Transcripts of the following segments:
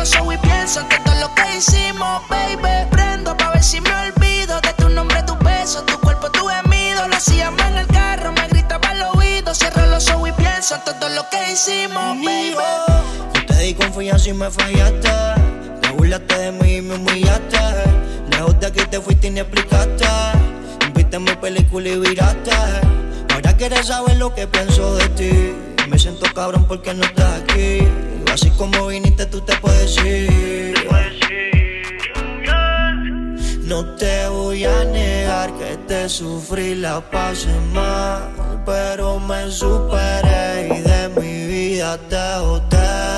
los ojos y pienso que todo lo que hicimos, baby. Prendo pa' ver si me olvido de tu nombre, tu beso, tu cuerpo, tu gemido. Lo hacíamos en el carro, me gritaba al oído. Cierro los ojos y pienso en todo lo que hicimos, baby. Yo te di confianza y me fallaste. Te burlaste de mí y me humillaste. Lejos de aquí te fuiste y ni explicaste. Viste mi película y viraste. Ahora quieres saber lo que pienso de ti. Me siento cabrón porque no estás aquí Así como viniste, tú te puedes ir. No te voy a negar que te sufrí, la pasé mal. Pero me superé y de mi vida te boté.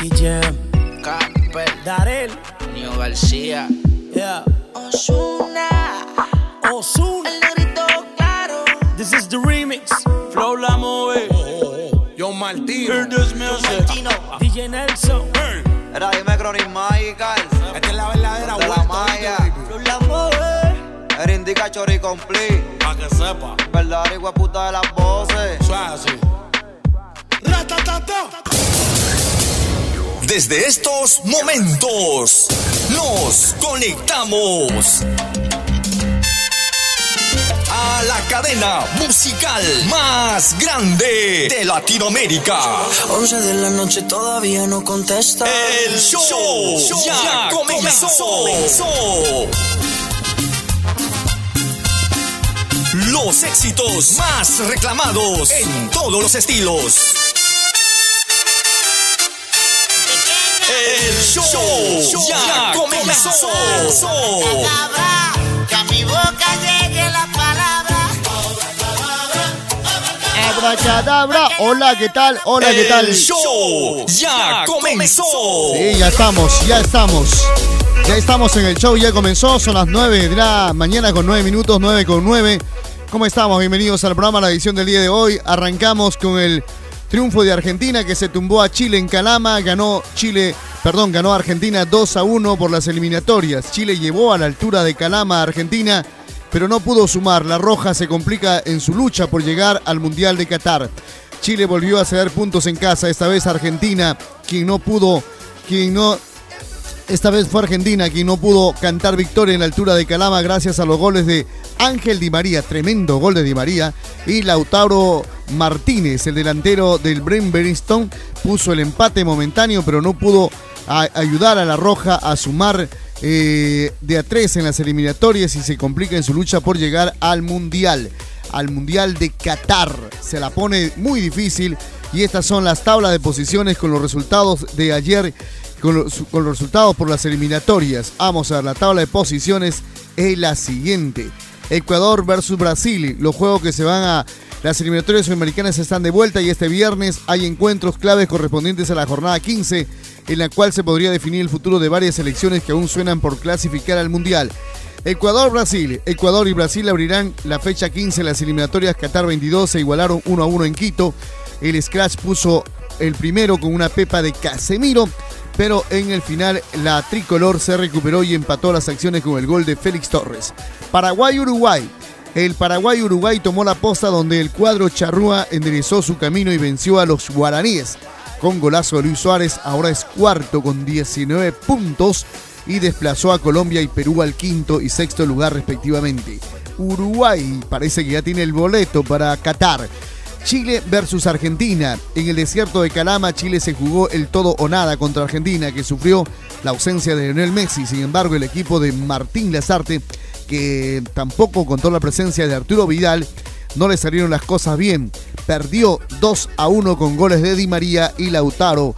Nicky, Jam. Capel, Darel. Nio García. Yeah. Osuna. Ozuna. El negrito claro. This is the remix. Flow la movie. Yo Martino. Hear this music. Tino. DJ Nelson. Era dime Chronic Magical. Esta es la verdadera De la malla. ¿oíste, La mueve. Era indica chori complete. Pa' que sepa. Hijo de puta de las voces. Es así. Ratatata. Desde estos momentos nos conectamos a la cadena musical más grande de Latinoamérica. 11 de la noche todavía no contesta. El show ya comenzó. Los éxitos más reclamados en todos los estilos. El show ya comenzó. Que a mi boca llegue la palabra. Abracadabra. Hola, ¿qué tal? Hola, ¿qué tal? El show ya comenzó. Sí, ya estamos, ya estamos. Ya estamos en el show, ya comenzó. Son las 9 de la mañana con 9 minutos, 9 con 9. ¿Cómo estamos? Bienvenidos al programa, la edición del día de hoy. Arrancamos con el triunfo de Argentina que se tumbó a Chile en Calama. Ganó Chile, perdón, ganó Argentina 2 a 1 por las eliminatorias. Chile llevó a la altura de Calama a Argentina, pero no pudo sumar. La Roja se complica en su lucha por llegar al Mundial de Qatar. Chile volvió a ceder puntos en casa, esta vez Argentina, quien no pudo, quien no esta vez fue Argentina quien no pudo cantar victoria en la altura de Calama gracias a los goles de Ángel Di María, tremendo gol de Di María, y Lautaro Martínez, el delantero del Bremberiston, puso el empate momentáneo, pero no pudo ayudar a la Roja a sumar eh, de a tres en las eliminatorias y se complica en su lucha por llegar al Mundial, al Mundial de Qatar. Se la pone muy difícil y estas son las tablas de posiciones con los resultados de ayer con los, resultados por las eliminatorias. Vamos a ver, la tabla de posiciones es la siguiente. Ecuador versus Brasil. Los juegos que se van a... Las eliminatorias sudamericanas están de vuelta y este viernes hay encuentros claves correspondientes a la jornada 15 en la cual se podría definir el futuro de varias selecciones que aún suenan por clasificar al Mundial. Ecuador-Brasil. Ecuador y Brasil abrirán la fecha 15 en las eliminatorias Qatar 22. Se igualaron 1 a 1 en Quito. El Scratch puso el primero con una pepa de Casemiro. Pero en el final la tricolor se recuperó y empató las acciones con el gol de Félix Torres. Paraguay-Uruguay. El Paraguay-Uruguay tomó la posta donde el cuadro charrúa enderezó su camino y venció a los guaraníes. Con golazo de Luis Suárez, ahora es cuarto con 19 puntos y desplazó a Colombia y Perú al quinto y sexto lugar respectivamente. Uruguay parece que ya tiene el boleto para Qatar. Chile versus Argentina. En el desierto de Calama, Chile se jugó el todo o nada contra Argentina, que sufrió la ausencia de Lionel Messi. Sin embargo, el equipo de Martín Lazarte, que tampoco contó la presencia de Arturo Vidal, no le salieron las cosas bien. Perdió 2 a 1 con goles de Di María y Lautaro.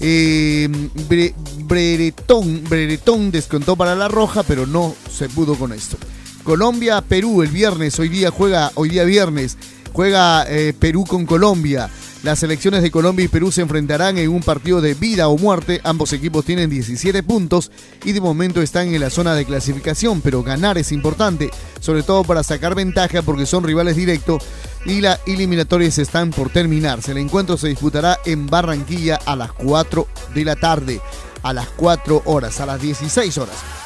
Eh, Bre- Breretón, descontó para la roja, pero no se pudo con esto. Colombia, Perú el viernes, hoy día juega, hoy día viernes, juega eh, Perú con Colombia. Las selecciones de Colombia y Perú se enfrentarán en un partido de vida o muerte. Ambos equipos tienen 17 puntos y de momento están en la zona de clasificación, pero ganar es importante, sobre todo para sacar ventaja porque son rivales directos y las eliminatorias están por terminarse. El encuentro se disputará en Barranquilla a las 4 de la tarde, a las 4 horas, a las 16 horas.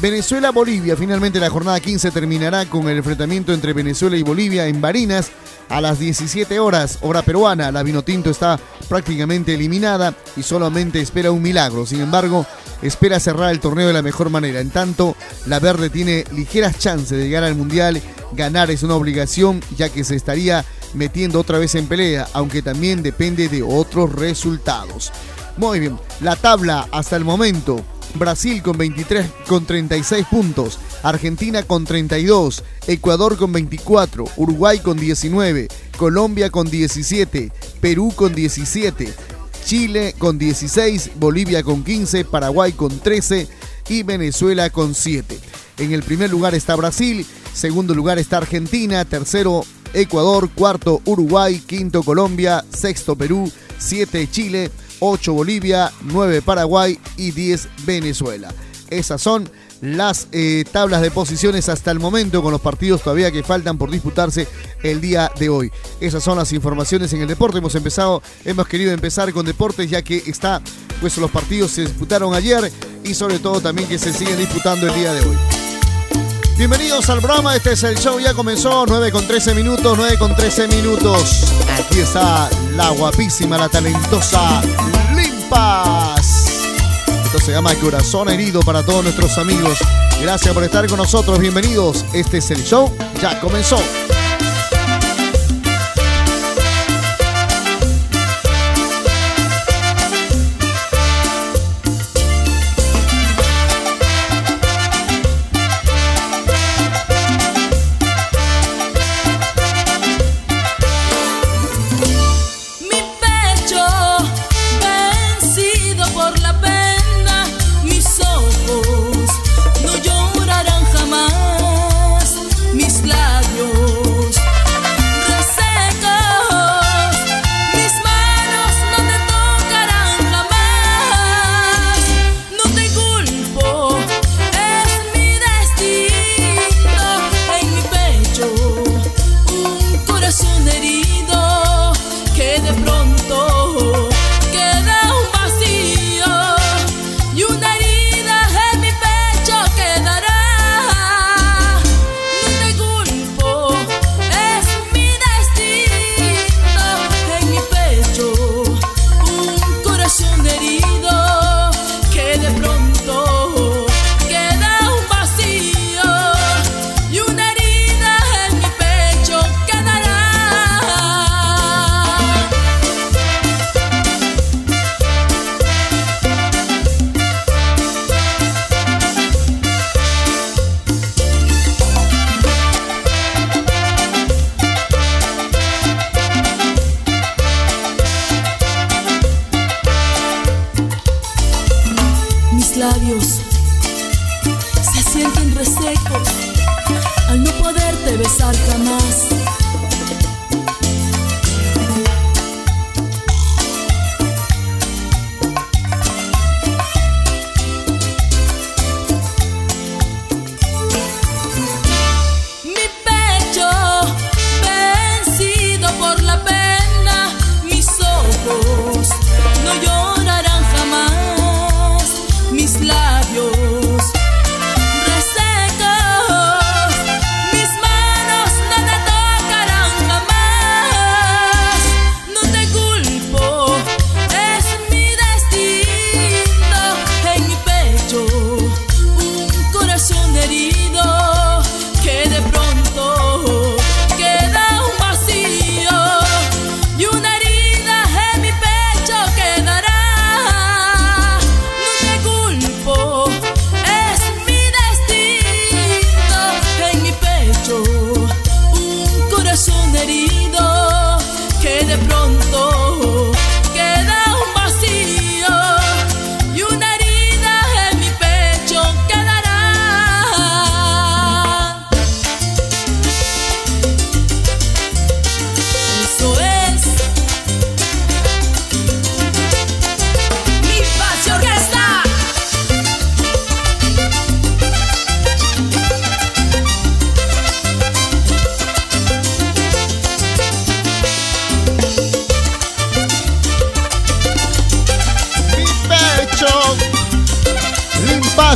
Venezuela-Bolivia. Finalmente la jornada 15 terminará con el enfrentamiento entre Venezuela y Bolivia en Barinas a las 17 horas, hora peruana. La Vinotinto está prácticamente eliminada y solamente espera un milagro. Sin embargo, espera cerrar el torneo de la mejor manera. En tanto, la Verde tiene ligeras chances de llegar al Mundial. Ganar es una obligación ya que se estaría metiendo otra vez en pelea, aunque también depende de otros resultados. Muy bien, la tabla hasta el momento. Brasil con 23 con 36 puntos, Argentina con 32, Ecuador con 24, Uruguay con 19, Colombia con 17, Perú con 17, Chile con 16, Bolivia con 15, Paraguay con 13 y Venezuela con 7. En el primer lugar está Brasil, segundo lugar está Argentina, tercero Ecuador, cuarto Uruguay, quinto Colombia, sexto Perú, siete Chile, 8 Bolivia, 9 Paraguay y 10 Venezuela. Esas son las eh, tablas de posiciones hasta el momento con los partidos todavía que faltan por disputarse el día de hoy. Esas son las informaciones en el deporte. Hemos empezado, hemos querido empezar con deportes ya que está, pues los partidos se disputaron ayer y sobre todo también que se siguen disputando el día de hoy. Bienvenidos al programa, este es el show, ya comenzó, 9 con 13 minutos, 9 con 13 minutos. Aquí está la guapísima, la talentosa Limpas. Esto se llama Corazón Herido para todos nuestros amigos. Gracias por estar con nosotros, bienvenidos. Este es el show, ya comenzó.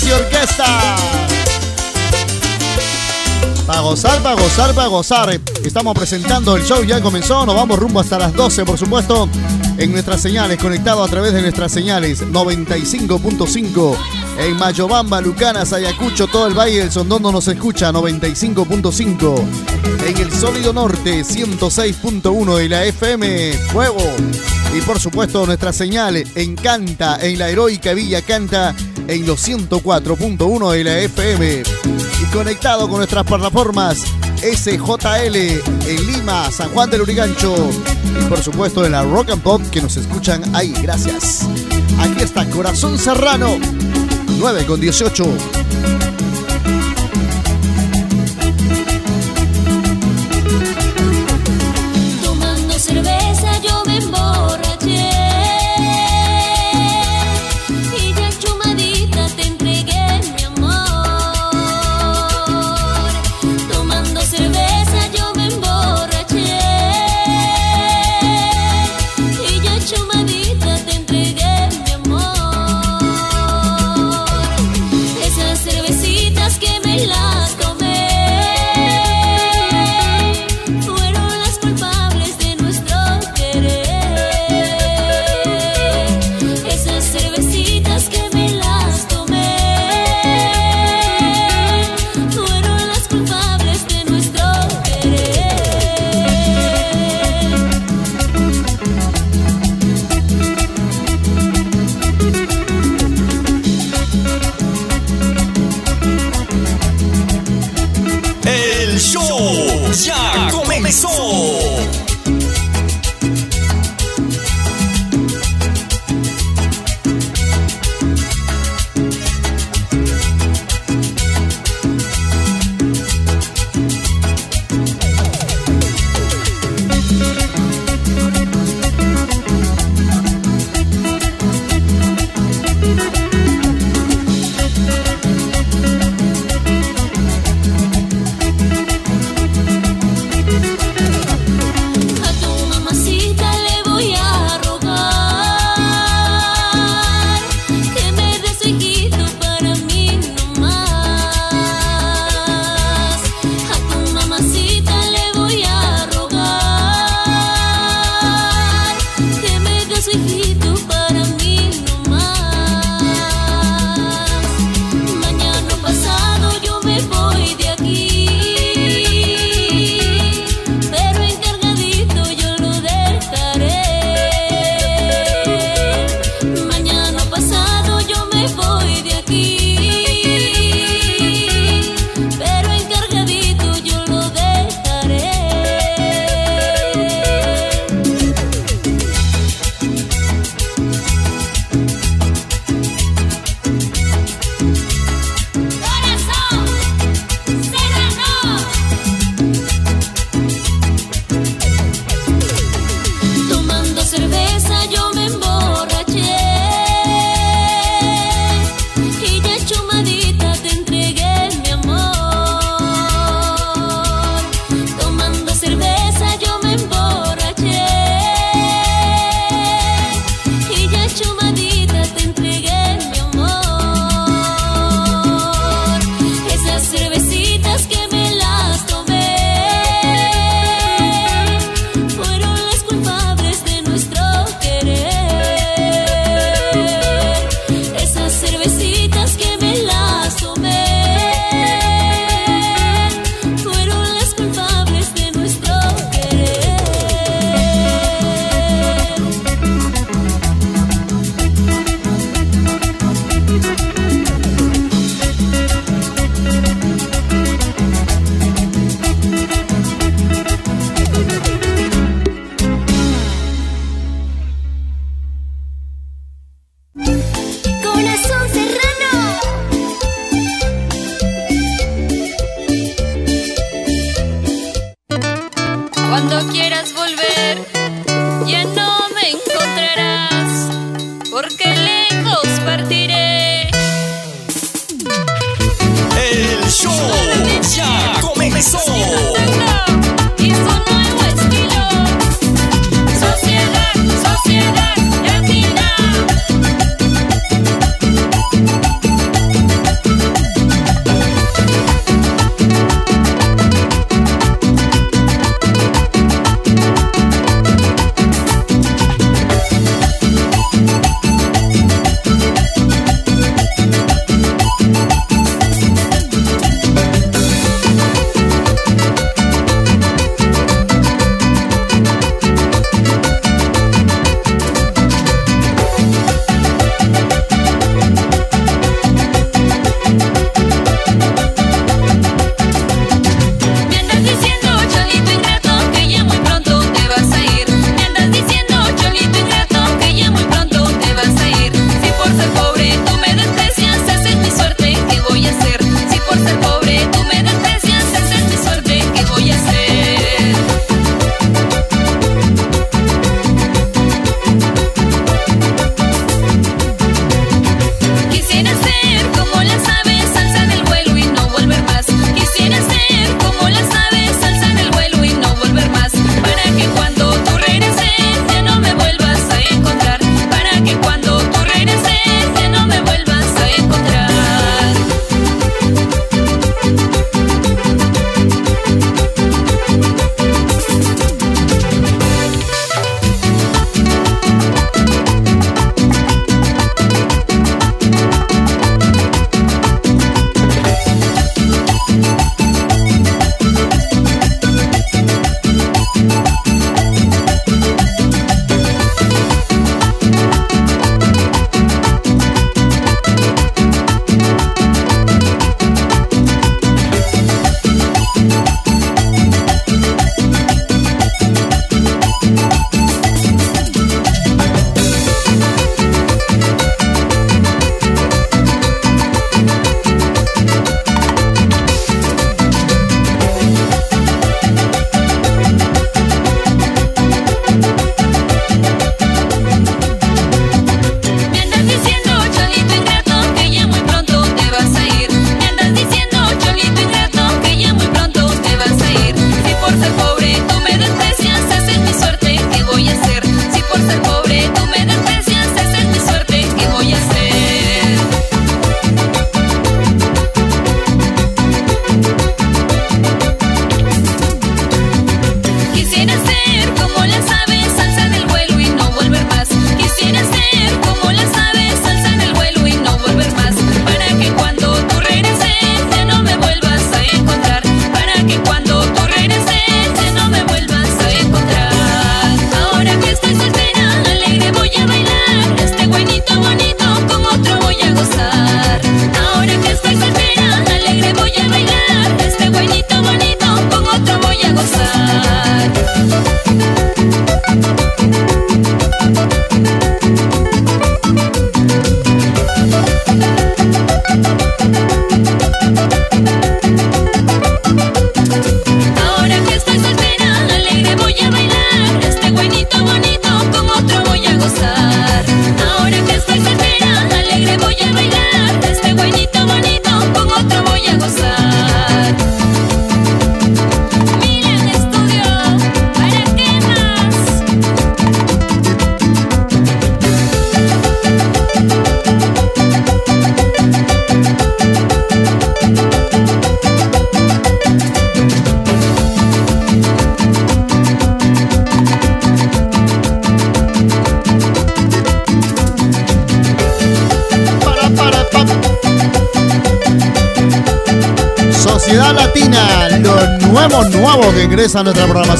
Y Orquesta. Para gozar, para gozar, para gozar. Estamos presentando el show, ya comenzó. Nos vamos rumbo hasta las 12, por supuesto, en nuestras señales, conectado a través de nuestras señales 95.5 en Mayobamba, Lucanas, Ayacucho, todo el Valle del Sondono nos escucha 95.5 en el Sólido Norte 106.1 de la FM Fuego y por supuesto nuestra señal en Canta, en la heroica Villa Canta en los 104.1 de la FM y conectado con nuestras plataformas SJL en Lima, San Juan del Urigancho y por supuesto en la Rock and Pop que nos escuchan ahí. Gracias. Aquí está Corazón Serrano 9 con 18.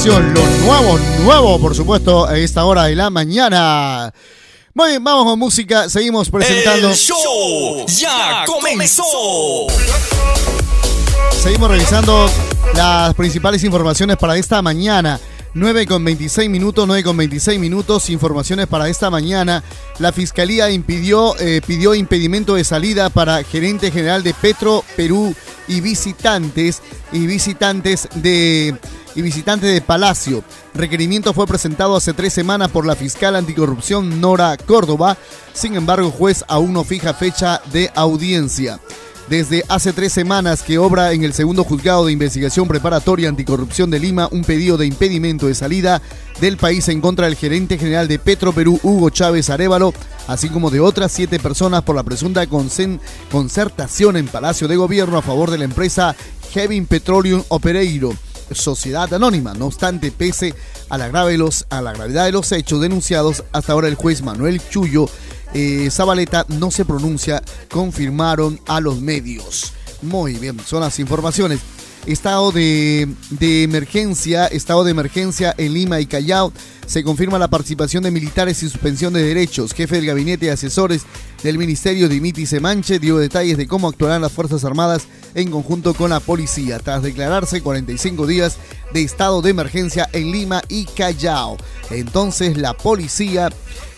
Lo nuevo, nuevo, por supuesto, a esta hora de la mañana. Muy bien, vamos con música. Seguimos presentando. El show ya comenzó. Seguimos revisando las principales informaciones para esta mañana. 9 con 26 minutos, 9 con 26 minutos, informaciones para esta mañana. La Fiscalía impidió, eh, pidió impedimento de salida para gerente general de Petro Perú y visitantes y visitantes de y visitantes de Palacio. Requerimiento fue presentado hace tres semanas por la fiscal anticorrupción Nora Córdoba. Sin embargo, juez aún no fija fecha de audiencia. Desde hace tres semanas que obra en el segundo juzgado de investigación preparatoria anticorrupción de Lima un pedido de impedimento de salida del país en contra del gerente general de Petro Perú, Hugo Chávez Arevalo, así como de otras siete personas por la presunta concertación en Palacio de Gobierno a favor de la empresa Heavy Petroleum Operator, sociedad anónima. No obstante, pese a la, grave gravedad de los hechos denunciados, hasta ahora el juez Manuel Chullo eh, Zabaleta no se pronuncia, confirmaron a los medios. Muy bien, son las informaciones. Estado de, de emergencia, estado de emergencia en Lima y Callao. Se confirma la participación de militares y suspensión de derechos. Jefe del gabinete de asesores del ministerio, Dimitri Semanche, dio detalles de cómo actuarán las Fuerzas Armadas en conjunto con la policía, tras declararse 45 días de estado de emergencia en Lima y Callao. Entonces la policía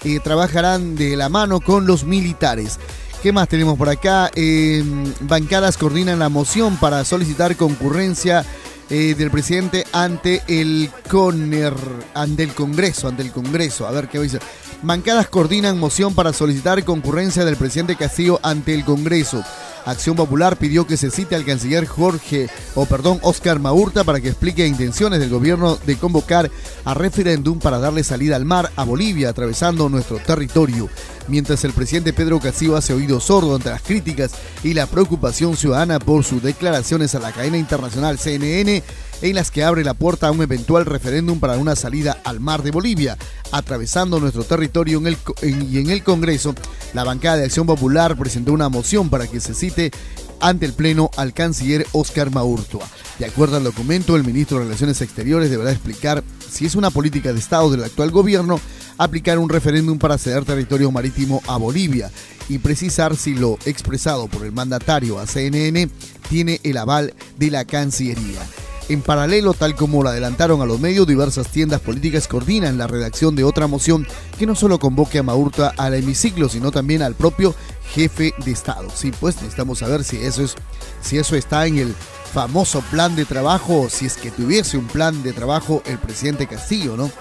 eh, trabajarán de la mano con los militares. ¿Qué más tenemos por acá? Eh, bancadas coordinan la moción para solicitar concurrencia eh, del presidente ante el CONER, ante el Congreso, ante el Congreso. A ver qué dice. Bancadas coordinan moción para solicitar concurrencia del presidente Castillo ante el Congreso. Acción Popular pidió que se cite al canciller Jorge, o perdón, Oscar Maurta para que explique intenciones del gobierno de convocar a referéndum para darle salida al mar a Bolivia atravesando nuestro territorio. Mientras el presidente Pedro Castillo hace oído sordo ante las críticas y la preocupación ciudadana por sus declaraciones a la cadena internacional CNN en las que abre la puerta a un eventual referéndum para una salida al mar de Bolivia, atravesando nuestro territorio y en el Congreso, la bancada de Acción Popular presentó una moción para que se cite ante el Pleno al canciller Oscar Maurtua. De acuerdo al documento, el ministro de Relaciones Exteriores deberá explicar si es una política de Estado del actual gobierno aplicar un referéndum para ceder territorio marítimo a Bolivia y precisar si lo expresado por el mandatario a CNN tiene el aval de la Cancillería. En paralelo, tal como lo adelantaron a los medios, diversas tiendas políticas coordinan la redacción de otra moción que no solo convoque a Maurta al hemiciclo, sino también al propio jefe de Estado. Sí, pues necesitamos saber si eso es, si eso está en el famoso plan de trabajo, si es que tuviese un plan de trabajo el presidente Castillo, ¿no?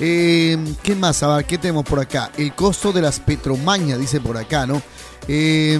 Eh, ¿Qué más? A ver, ¿qué tenemos por acá? El costo de las petromañas, dice por acá, ¿no? Eh,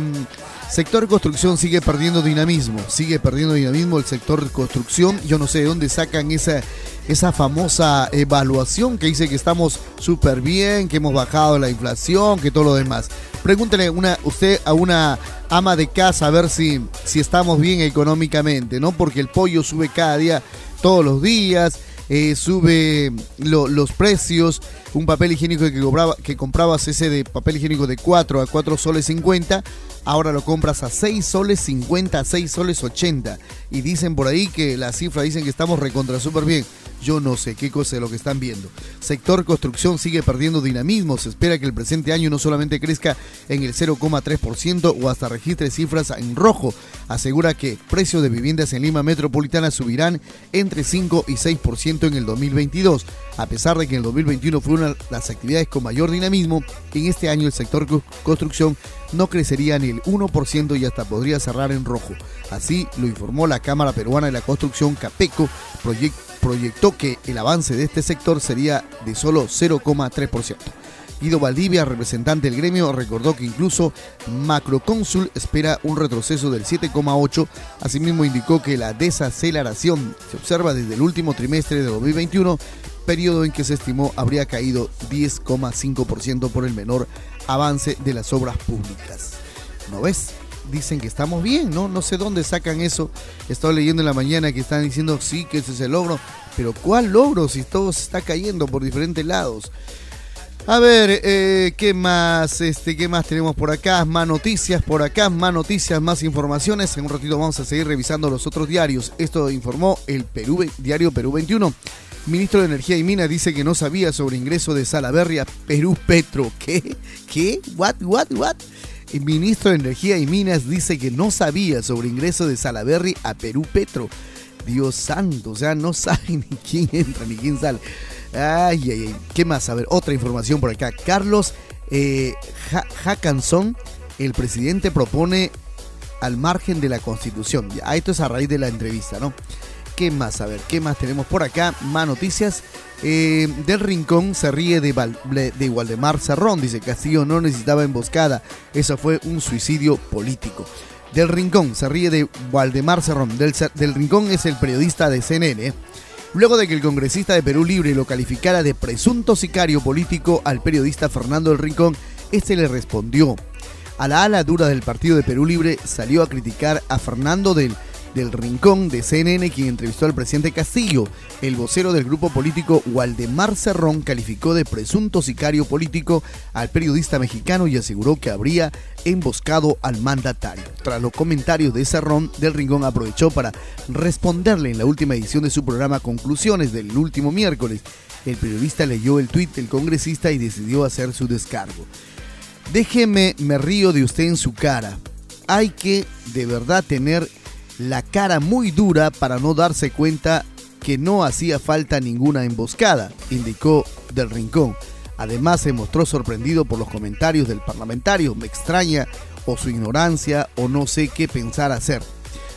sector construcción sigue perdiendo dinamismo, sigue perdiendo dinamismo el sector construcción. Yo no sé de dónde sacan esa, esa famosa evaluación que dice que estamos súper bien, que hemos bajado la inflación, que todo lo demás. Pregúntele una, usted a una ama de casa a ver si, si estamos bien económicamente, ¿no? Porque el pollo sube cada día, todos los días eh, sube lo- los precios. Un papel higiénico que, cobraba, que comprabas ese de papel higiénico de 4 a 4 soles 50, ahora lo compras a 6 soles 50, a 6 soles 80. Y dicen por ahí que las cifras dicen que estamos recontra súper bien. Yo no sé qué cosa es lo que están viendo. Sector construcción sigue perdiendo dinamismo. Se espera que el presente año no solamente crezca en el 0,3% o hasta registre cifras en rojo. Asegura que precios de viviendas en Lima Metropolitana subirán entre 5 y 6% en el 2022. A pesar de que en el 2021 fue una de las actividades con mayor dinamismo, en este año el sector co- construcción no crecería ni el 1% y hasta podría cerrar en rojo. Así lo informó la Cámara Peruana de la Construcción, CAPECO, proyec- proyectó que el avance de este sector sería de solo 0,3%. Guido Valdivia, representante del gremio, recordó que incluso Macrocónsul espera un retroceso del 7,8. Asimismo indicó que la desaceleración se observa desde el último trimestre de 2021, periodo en que se estimó habría caído 10,5% por el menor avance de las obras públicas. ¿No ves? Dicen que estamos bien, ¿no? No sé dónde sacan eso. Estaba leyendo en la mañana que están diciendo sí, que ese es el logro. Pero ¿cuál logro si todo se está cayendo por diferentes lados? A ver, eh, ¿qué más? Este, ¿qué más tenemos por acá? Más noticias por acá, más noticias, más informaciones. En un ratito vamos a seguir revisando los otros diarios. Esto informó el Perú, diario Perú 21. Ministro de Energía y Minas dice que no sabía sobre ingreso de Salaberry a Perú Petro. ¿Qué? ¿Qué? ¿What? ¿What? ¿What? Ministro de Energía y Minas dice que no sabía sobre ingreso de Salaberry a Perú Petro. Dios santo, o sea, no sabe ni quién entra ni quién sale. Ay, ay, ay. ¿Qué más? A ver, otra información por acá. Carlos eh, el presidente, propone al margen de la constitución. Ya, esto es a raíz de la entrevista, ¿no? ¿Qué más? A ver, ¿qué más tenemos por acá? Más noticias. Eh, del Rincón se ríe de, Val- de Waldemar Cerrón. Dice, Castillo no necesitaba emboscada. Eso fue un suicidio político. Del Rincón se ríe de Waldemar Cerrón. Del, del Rincón es el periodista de CNN. Luego de que el congresista de Perú Libre lo calificara de presunto sicario político al periodista Fernando del Rincón, este le respondió. A la ala dura del Partido de Perú Libre salió a criticar a Fernando del, del Rincón de CNN, quien entrevistó al presidente Castillo. El vocero del grupo político Waldemar Cerrón calificó de presunto sicario político al periodista mexicano y aseguró que habría emboscado al mandatario. Tras los comentarios de Cerrón, del Rincón aprovechó para responderle en la última edición de su programa Conclusiones del último miércoles. El periodista leyó el tuit del congresista y decidió hacer su descargo. Déjeme, me río de usted en su cara. Hay que de verdad tener la cara muy dura para no darse cuenta que no hacía falta ninguna emboscada, indicó Del Rincón. Además se mostró sorprendido por los comentarios del parlamentario. Me extraña o su ignorancia o no sé qué pensar hacer.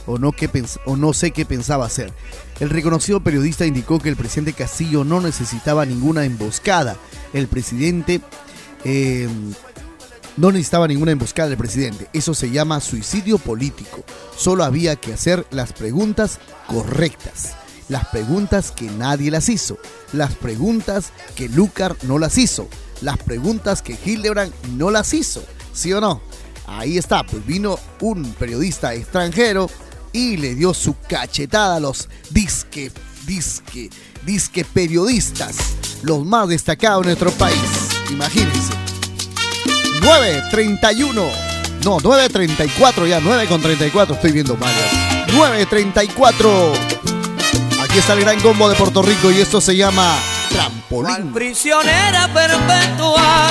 O no, qué o no sé qué pensaba hacer. El reconocido periodista indicó que el presidente Castillo no necesitaba ninguna emboscada. El presidente eh, no necesitaba ninguna emboscada del presidente. Eso se llama suicidio político. Solo había que hacer las preguntas correctas. Las preguntas que nadie las hizo. Las preguntas que Lucar no las hizo. Las preguntas que Hildebrand no las hizo. ¿Sí o no? Ahí está, pues vino un periodista extranjero y le dio su cachetada a los disque, disque, disque periodistas, los más destacados en nuestro país. Imagínense. 9.31. No, 9.34 ya, 9 con 34. Estoy viendo mal. ya. 9.34. Aquí está el gran combo de Puerto Rico y esto se llama Trampolín. prisionera perpetua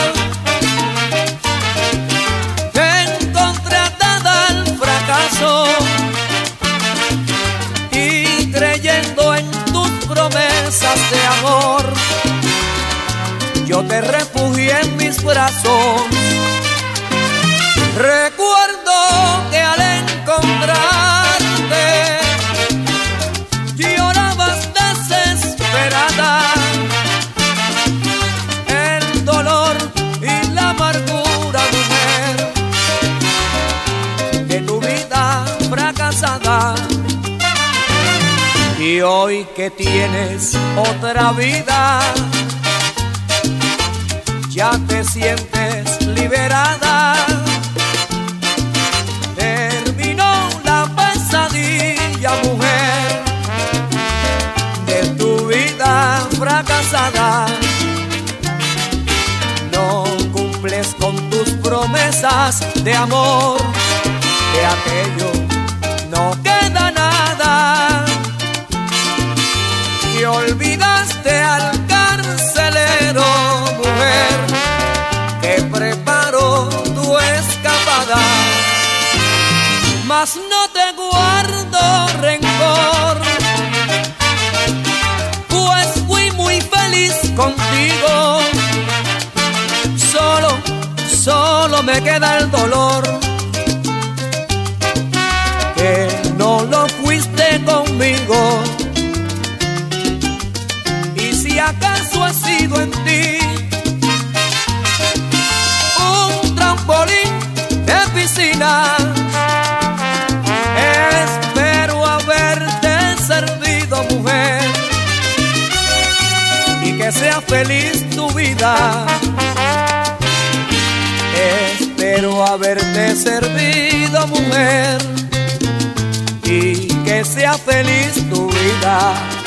contratada al fracaso y creyendo en tus promesas de amor yo te refugié en mis brazos recuerdo que al encontrarte llorabas desesperada el dolor y la amargura, mujer, de tu vida fracasada. Y hoy que tienes otra vida, ya te sientes liberada. De amor, de aquello no queda nada. Y olvidaste al carcelero, mujer, que preparó tu escapada. Mas no te guardo rencor, pues fui muy feliz contigo me queda el dolor. Que no lo fuiste conmigo. Y si acaso ha sido en ti un trampolín de piscina, espero haberte servido, mujer. Y que sea feliz tu vida. Espero haberte servido, mujer, y que sea feliz tu vida.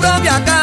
pra me.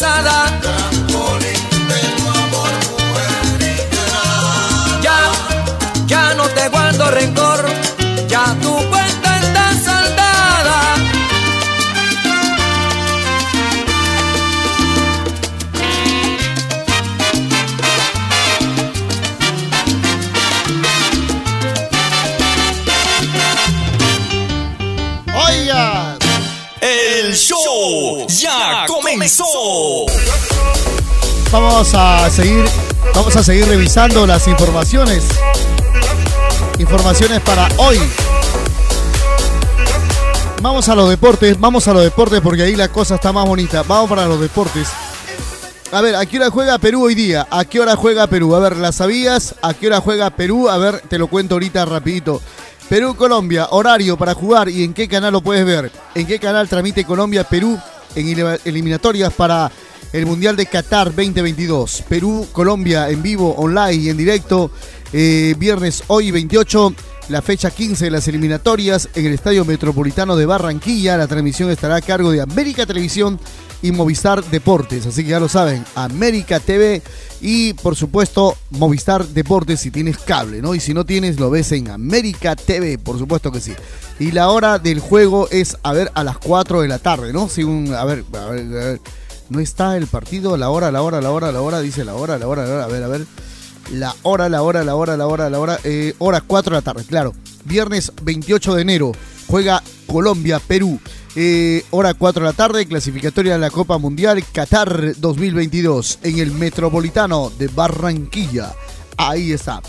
Fracasada. Vamos a seguir, vamos a seguir revisando las informaciones. Informaciones para hoy. Vamos a los deportes, vamos a los deportes porque ahí la cosa está más bonita. Vamos para los deportes. A ver, ¿a qué hora juega Perú hoy día? ¿A qué hora juega Perú? A ver, ¿la sabías? ¿A qué hora juega Perú? A ver, te lo cuento ahorita rapidito. Perú-Colombia, horario para jugar y en qué canal lo puedes ver. ¿En qué canal transmite Colombia-Perú en eliminatorias para el Mundial de Qatar 2022? Perú-Colombia en vivo, online y en directo. eh, viernes hoy 28, la fecha 15 de las eliminatorias en el Estadio Metropolitano de Barranquilla. La transmisión estará a cargo de América Televisión y Movistar Deportes. Así que ya lo saben, América TV y por supuesto Movistar Deportes si tienes cable, ¿no? Y si no tienes, lo ves en América TV, por supuesto que sí. Y la hora del juego es, a ver, a las 4 de la tarde, ¿no? Según, a ver, a ver, a ver. No está el partido, la hora, la hora, la hora, la hora, dice la hora, la hora, la hora, a ver, a ver. La hora, la hora, la hora, la hora, la hora, eh, hora 4 de la tarde, claro. Viernes 28 de enero juega Colombia, Perú. Eh, hora 4 de la tarde, clasificatoria de la Copa Mundial Qatar 2022 en el Metropolitano de Barranquilla. Ahí está.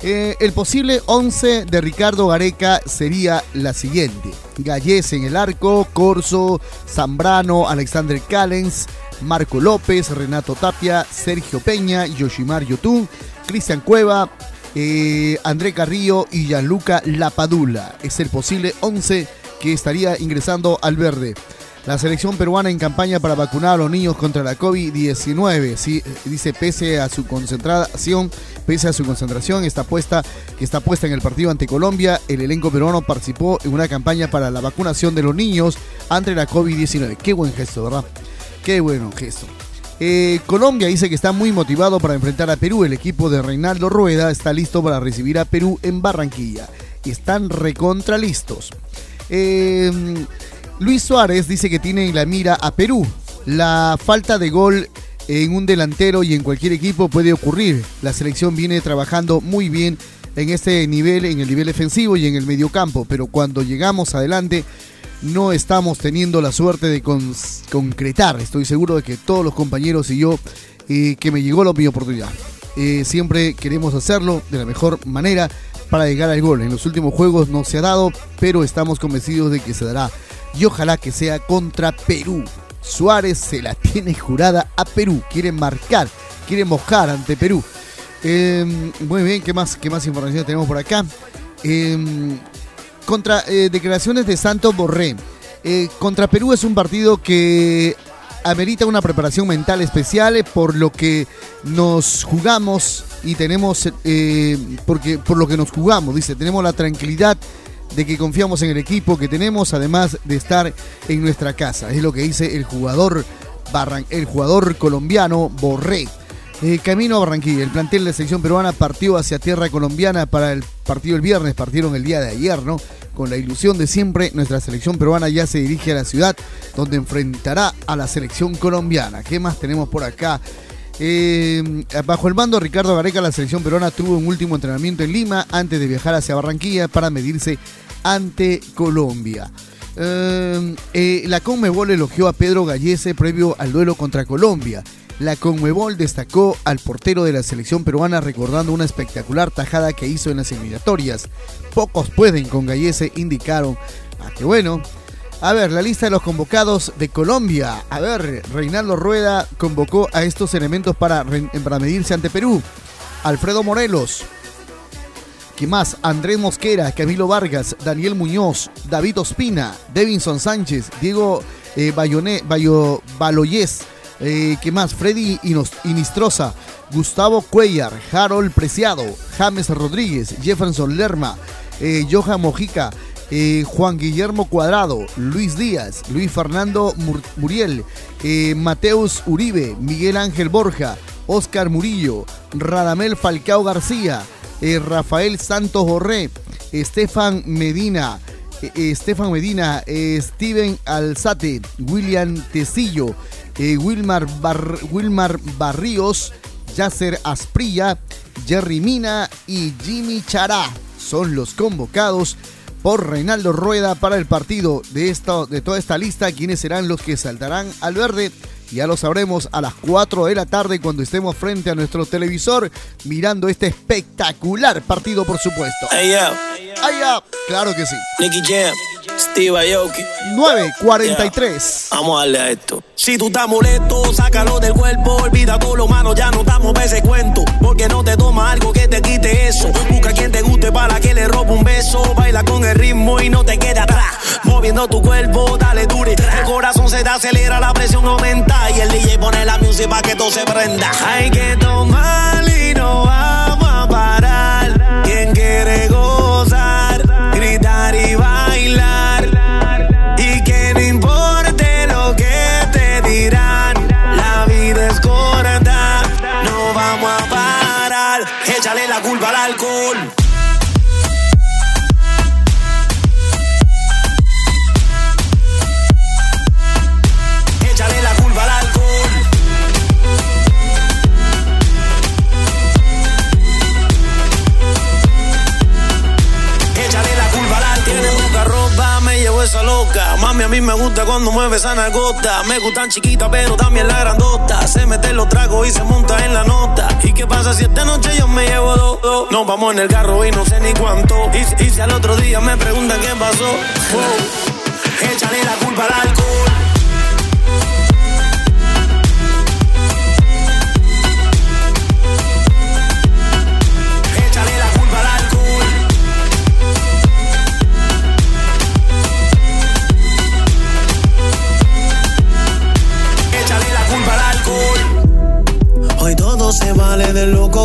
Eh, el posible 11 de Ricardo Gareca sería la siguiente. Gallés en el arco, Corso, Zambrano, Alexander Callens, Marco López, Renato Tapia, Sergio Peña, Yoshimar Yotun, Cristian Cueva, eh, André Carrillo y Gianluca Lapadula. Es el posible 11 que estaría ingresando al verde. La selección peruana en campaña para vacunar a los niños contra la COVID-19. Sí, dice, pese a su concentración, pese a su concentración, está puesta, que está puesta en el partido ante Colombia, el elenco peruano participó en una campaña para la vacunación de los niños ante la COVID-19. Qué buen gesto, ¿verdad? Qué bueno gesto. Eh, Colombia dice que está muy motivado para enfrentar a Perú. El equipo de Reinaldo Rueda está listo para recibir a Perú en Barranquilla. Están recontra listos. Eh, Luis Suárez dice que tiene en la mira a Perú. La falta de gol en un delantero y en cualquier equipo puede ocurrir. La selección viene trabajando muy bien en este nivel, en el nivel defensivo y en el mediocampo, pero cuando llegamos adelante no estamos teniendo la suerte de concretar. Estoy seguro de que todos los compañeros y yo, eh, que me llegó la oportunidad. Eh, siempre queremos hacerlo de la mejor manera para llegar al gol. En los últimos juegos no se ha dado, pero estamos convencidos de que se dará. Y ojalá que sea contra Perú. Suárez se la tiene jurada a Perú. Quiere marcar, quiere mojar ante Perú. Eh, muy bien, ¿qué más, ¿qué más información tenemos por acá? Eh, contra eh, declaraciones de Santos Borré. Eh, contra Perú es un partido que amerita una preparación mental especial eh, por lo que nos jugamos y tenemos, porque, por lo que nos jugamos, dice, tenemos la tranquilidad de que confiamos en el equipo que tenemos, además de estar en nuestra casa. Es lo que dice el jugador, Barran- el jugador colombiano Borré. Eh, camino a Barranquilla, el plantel de la selección peruana partió hacia tierra colombiana para el partido el viernes, partieron el día de ayer, ¿no? Con la ilusión de siempre, nuestra selección peruana ya se dirige a la ciudad donde enfrentará a la selección colombiana. ¿Qué más tenemos por acá? Eh, bajo el mando de Ricardo Gareca, la selección peruana tuvo un último entrenamiento en Lima antes de viajar hacia Barranquilla para medirse ante Colombia. Eh, eh, la Conmebol elogió a Pedro Gallese previo al duelo contra Colombia. La Conmebol destacó al portero de la selección peruana recordando una espectacular tajada que hizo en las eliminatorias. Pocos pueden con Gallese, indicaron. Ah, qué bueno. A ver, la lista de los convocados de Colombia. A ver, Reinaldo Rueda convocó a estos elementos para, para medirse ante Perú. Alfredo Morelos. ¿Qué más? Andrés Mosquera, Camilo Vargas, Daniel Muñoz, David Ospina, Devinson Sánchez, Diego eh, Bayo, Baloyes. Eh, ¿Qué más? Freddy Inistrosa, Gustavo Cuellar, Harold Preciado, James Rodríguez, Jefferson Lerma, eh, Johan Mojica, eh, Juan Guillermo Cuadrado, Luis Díaz, Luis Fernando Mur- Muriel, eh, Mateus Uribe, Miguel Ángel Borja, Oscar Murillo, Radamel Falcao García, eh, Rafael Santos Borré, Estefan Medina, Estefan Medina, Steven Alzate, William Tecillo, eh, Wilmar, Bar- Wilmar Barríos, Yasser Asprilla, Jerry Mina y Jimmy Chará son los convocados por Reinaldo Rueda para el partido de, esta, de toda esta lista. ¿Quiénes serán los que saltarán al verde? Ya lo sabremos a las 4 de la tarde cuando estemos frente a nuestro televisor mirando este espectacular partido, por supuesto. ¡Ay, ya! Claro que sí. Nicky Jam, Steve Aoki. 9.43. Vamos a darle a esto. Si tú estás molesto, sácalo del cuerpo. Olvida todo lo malo, ya no estamos para ese cuento. Porque no te toma algo que te quite eso. Busca quien te guste para que le robe un beso. Baila con el ritmo y no te quede atrás. Moviendo tu cuerpo, dale dure. El corazón se te acelera, la presión aumenta. Y el DJ pone la música para que todo se prenda. Hay que tomar y no vamos a parar. Quien quiere gozar, a mí me gusta cuando mueve esa nalgota. Me gustan chiquitas, pero también la grandota. Se mete los tragos y se monta en la nota. ¿Y qué pasa si esta noche yo me llevo dos? dos? Nos vamos en el carro y no sé ni cuánto. Y, si- al otro día me preguntan qué pasó, wow. la culpa al alcohol.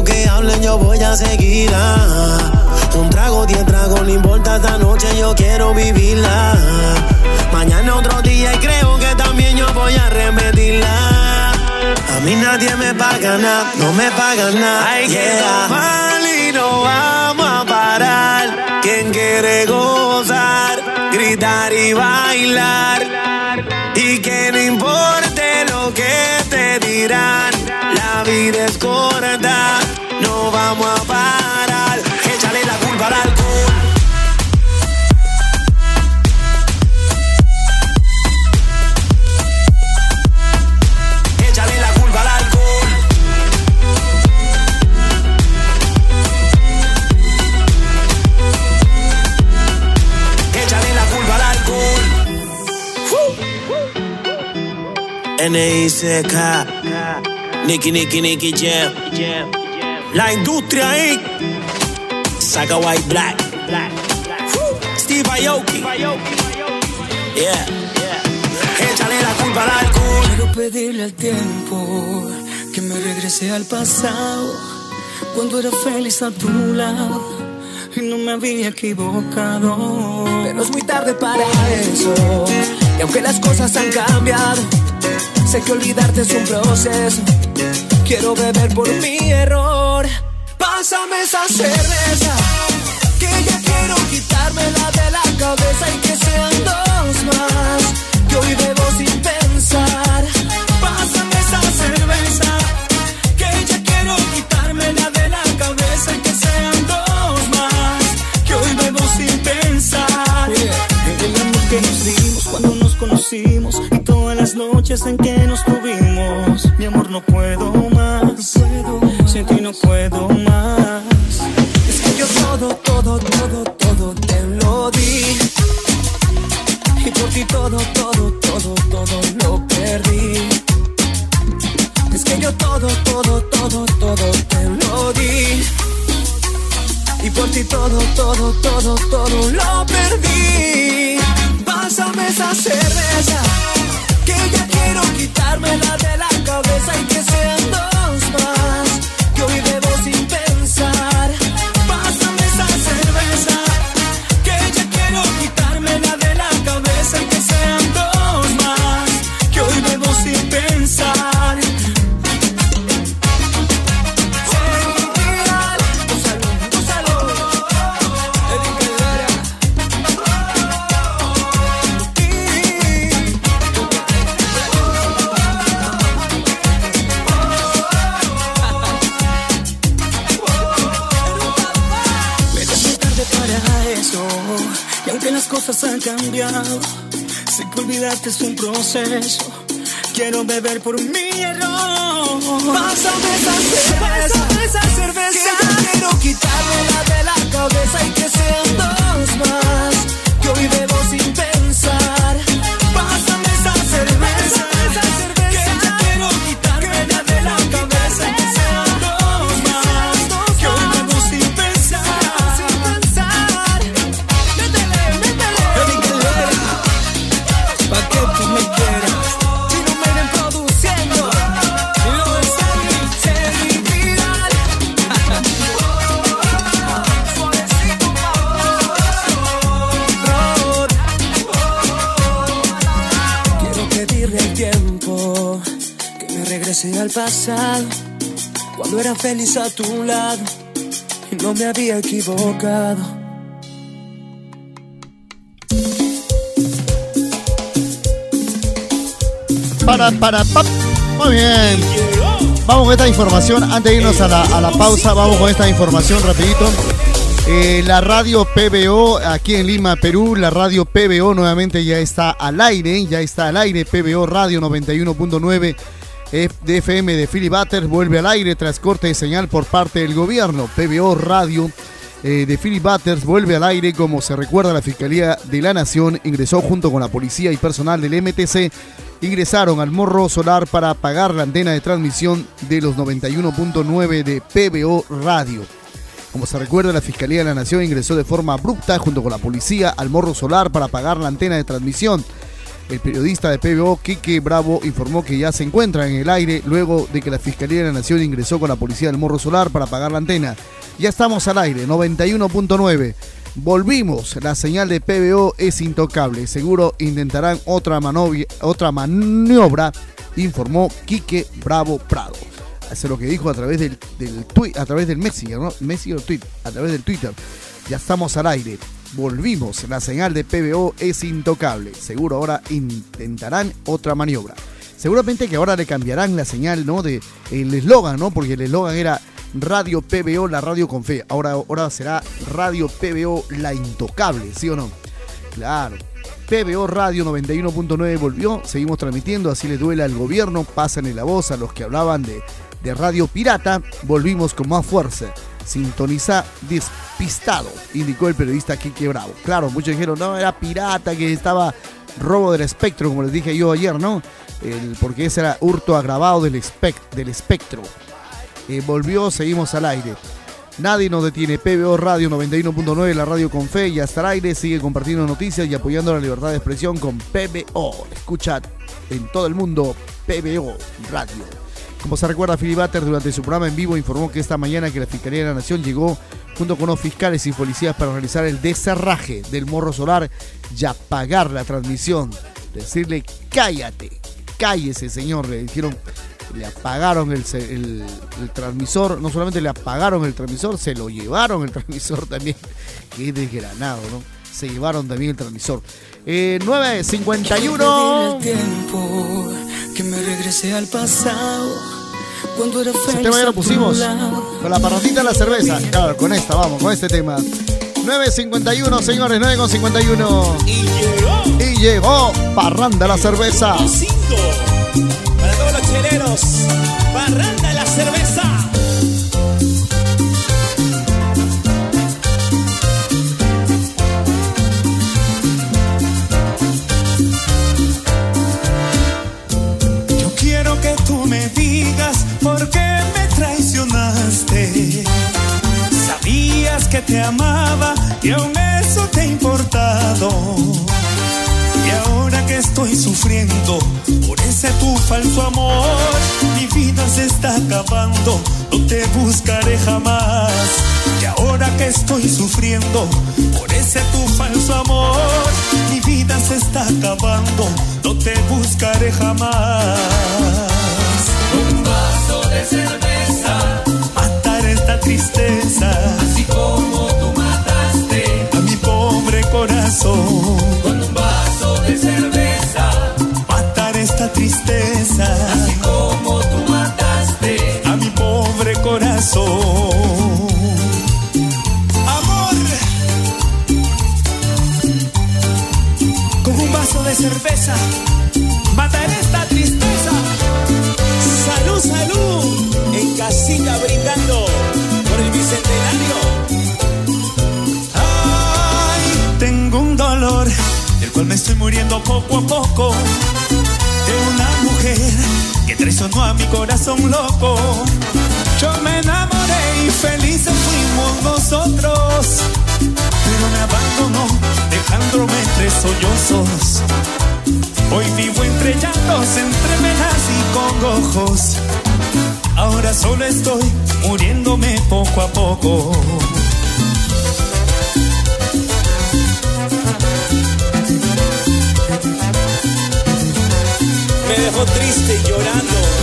Que hablen, yo voy a seguirla. Un trago, diez tragos, no importa esta noche, yo quiero vivirla. Mañana otro día y creo que también yo voy a repetirla. A mí nadie me paga nada, no me pagan nada. Hay que tomar y no vamos a parar. Quien quiere gozar, gritar y bailar. Y que no importe lo que te dirán, la no vamos a parar. Échale la culpa al alcohol. Échale la culpa al alcohol. Échale la culpa al alcohol. N.I.C.K. Nicky, Nicky, Nicky Jam. La industria Inc. Saca White Black. Steve Aoki. Yeah. Échale la culpa al alcohol. Quiero pedirle al tiempo que me regrese al pasado, cuando era feliz a tu lado y no me había equivocado. Pero es muy tarde para eso, y aunque las cosas han cambiado, sé que olvidarte es un proceso. Quiero beber por mi error. Pásame esa cerveza, que ya quiero quitármela de la cabeza y que sean dos más. Que hoy bebo sin pensar. Pásame esa cerveza, que ya quiero quitármela de la cabeza y que sean dos más. Que hoy bebo sin pensar. El amor que nos dimos cuando nos conocimos y todas las noches en que nos tuvimos. Mi amor, no puedo puedo más. Es que yo todo, todo, todo, todo te lo di. Y por ti todo, todo, todo, todo lo perdí. Es que yo todo, todo, todo, todo te lo di. Y por ti todo, todo, todo, todo lo perdí. Pásame esa cerveza, olvidarte es un proceso. Quiero beber por mi error. Pásame esa cerveza, Pásame esa cerveza. Que quiero quitármela de la cabeza y que sean dos más. Que hoy bebo sin pasado, cuando era feliz a tu lado y no me había equivocado. Para, para, pap. Muy bien. Vamos con esta información. Antes de irnos a la, a la pausa, vamos con esta información rapidito. Eh, la radio PBO aquí en Lima, Perú, la radio PBO nuevamente ya está al aire, ya está al aire, PBO Radio 91.9 de FM de Philly Butters vuelve al aire tras corte de señal por parte del gobierno. PBO Radio eh, de Philly Butters vuelve al aire, como se recuerda la Fiscalía de la Nación ingresó junto con la policía y personal del MTC ingresaron al morro solar para apagar la antena de transmisión de los 91.9 de PBO Radio. Como se recuerda, la Fiscalía de la Nación ingresó de forma abrupta junto con la policía al morro solar para apagar la antena de transmisión. El periodista de PBO, Quique Bravo, informó que ya se encuentra en el aire luego de que la Fiscalía de la Nación ingresó con la policía del morro solar para apagar la antena. Ya estamos al aire, 91.9. Volvimos, la señal de PBO es intocable. Seguro intentarán otra, maniobra, informó Quique Bravo Prado. Eso es lo que dijo a través del, tweet, a través del ¿no? A través del Twitter. Ya estamos al aire. Volvimos. La señal de PBO es intocable. Seguro ahora intentarán otra maniobra. Seguramente que ahora le cambiarán la señal, ¿no? De el eslogan, ¿no? Porque el eslogan era Radio PBO, la radio con fe. Ahora, ahora será Radio PBO, la intocable, ¿sí o no? Claro. PBO Radio 91.9 volvió, seguimos transmitiendo, así le duele al gobierno, pásenle la voz a los que hablaban de, de Radio Pirata, volvimos con más fuerza. Sintoniza despistado, indicó el periodista Quique Bravo. Claro, muchos dijeron, no, era pirata, que estaba robo del espectro, como les dije yo ayer, ¿no? El- porque ese era hurto agravado del, espec- del espectro. Eh, volvió, seguimos al aire. Nadie nos detiene. PBO Radio 91.9, la radio con fe, ya está al aire. Sigue compartiendo noticias y apoyando la libertad de expresión con PBO. Escucha en todo el mundo PBO Radio. Como se recuerda, Philly Butter durante su programa en vivo informó que esta mañana que la Fiscalía de la Nación llegó junto con los fiscales y policías para realizar el desarraje del morro solar y apagar la transmisión. Decirle, cállate, cállese señor, le dijeron, le apagaron el transmisor, no solamente le apagaron el transmisor, se lo llevaron el transmisor también, que es desgranado, ¿no? Se llevaron también el transmisor. Eh, 9.51. tiempo que me regrese al pasado cuando era feliz tema ya lo pusimos. Con la parrandita de la cerveza. Claro, con esta, vamos, con este tema. 9.51, señores, 9.51. Y llegó. Y llegó Parranda la cerveza. Para todos los cheleros. parranda la cerveza. Te amaba y aún eso te ha importado. Y ahora que estoy sufriendo por ese tu falso amor, mi vida se está acabando, no te buscaré jamás. Y ahora que estoy sufriendo por ese tu falso amor, mi vida se está acabando, no te buscaré jamás. Un vaso de cerveza, matar esta tristeza, así como Con un vaso de cerveza, matar esta tristeza, así como tú mataste a mi pobre corazón. Amor, con un vaso de cerveza, mataré esta tristeza. Salud, salud, en casita brindando cual me estoy muriendo poco a poco. De una mujer que traicionó a mi corazón loco. Yo me enamoré y felices fuimos nosotros. Pero me abandonó, dejándome entre sollozos. Hoy vivo entre llantos, entre penas y congojos. Ahora solo estoy muriéndome poco a poco. Me dejó triste y llorando.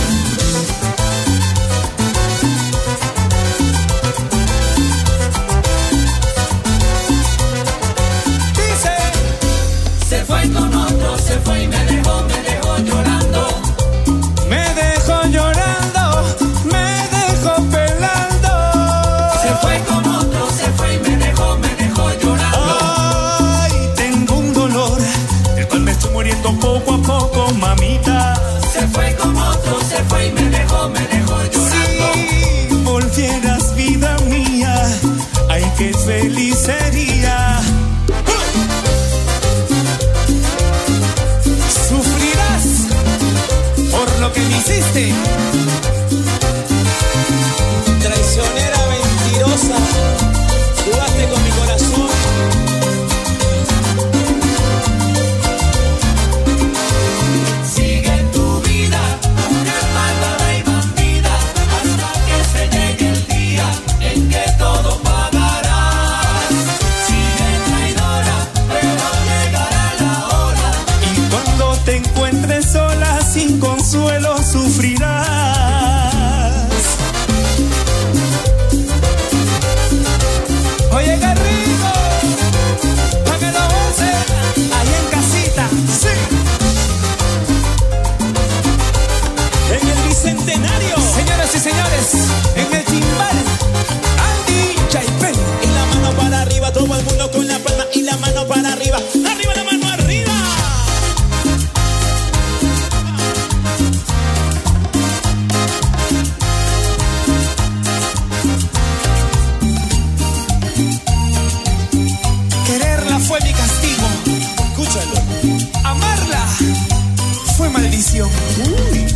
Uy.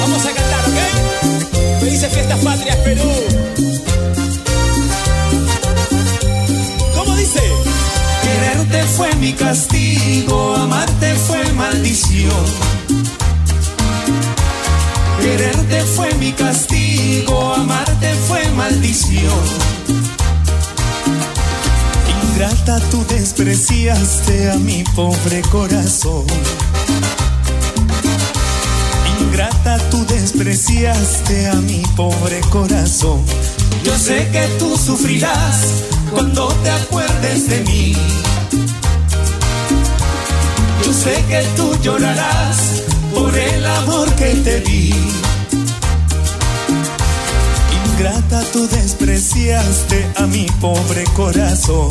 Vamos a cantar, ¿ok? Me dice Fiestas Patrias Perú. ¿Cómo dice? Quererte fue mi castigo, amarte fue maldición. Quererte fue mi castigo, amarte fue maldición. Ingrata, tú despreciaste a mi pobre corazón. Tú despreciaste a mi pobre corazón. Yo sé que tú sufrirás cuando te acuerdes de mí. Yo sé que tú llorarás por el amor que te di. Ingrata, tú despreciaste a mi pobre corazón.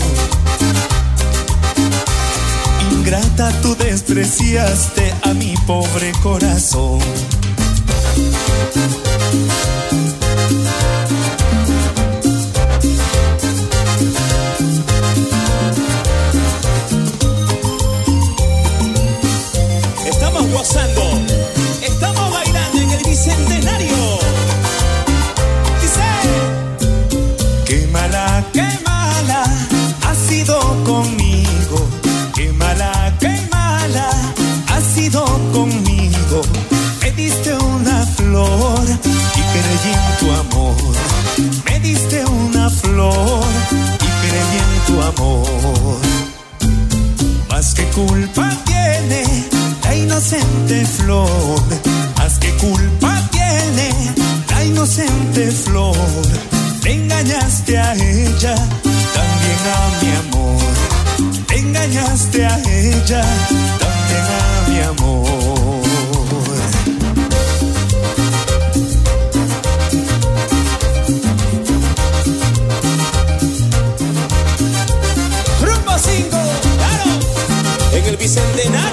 Ingrata, tú despreciaste a mi pobre corazón. Thank you. color, haz que culpa tiene la inocente flor. Te engañaste a ella, también a mi amor. Te engañaste a ella, también a mi amor. Rumbo 5, claro. En el bicentenario.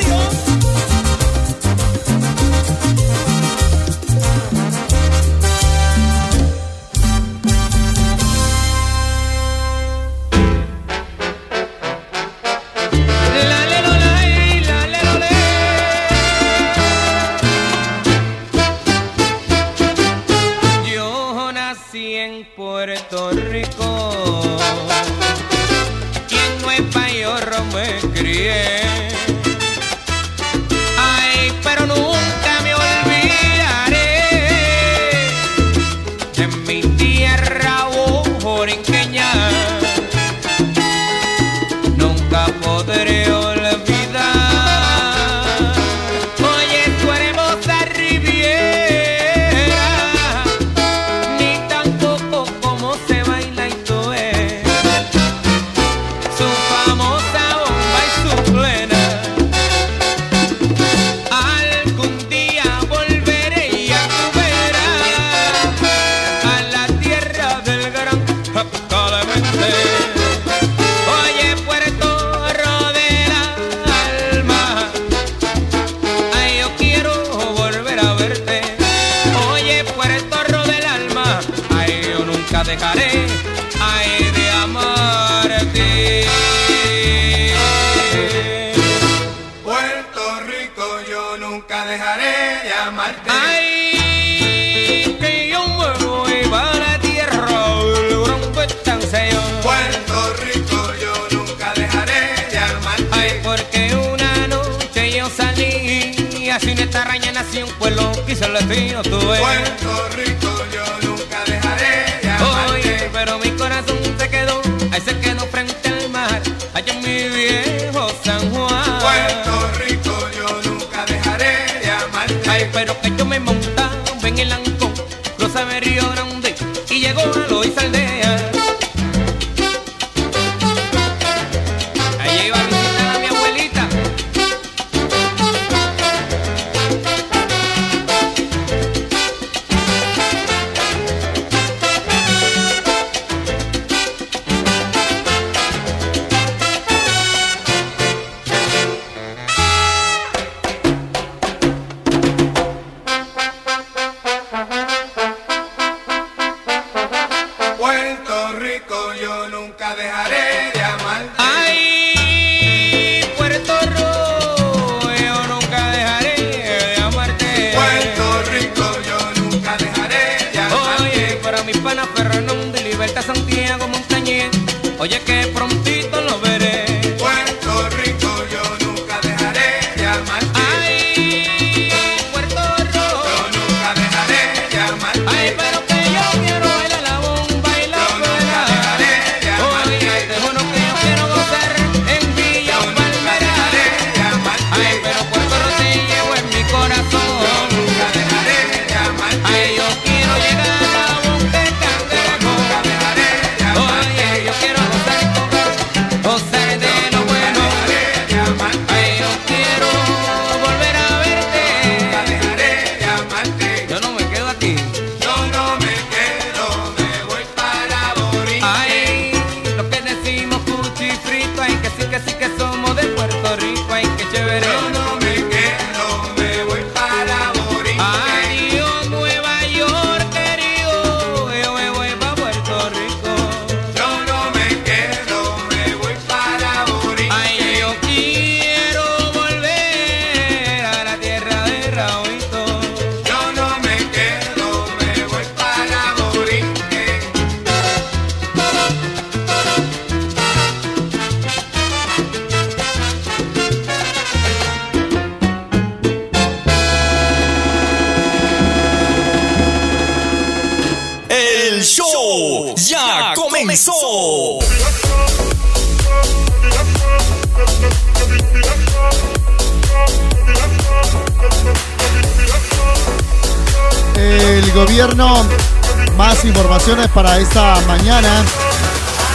Esta mañana.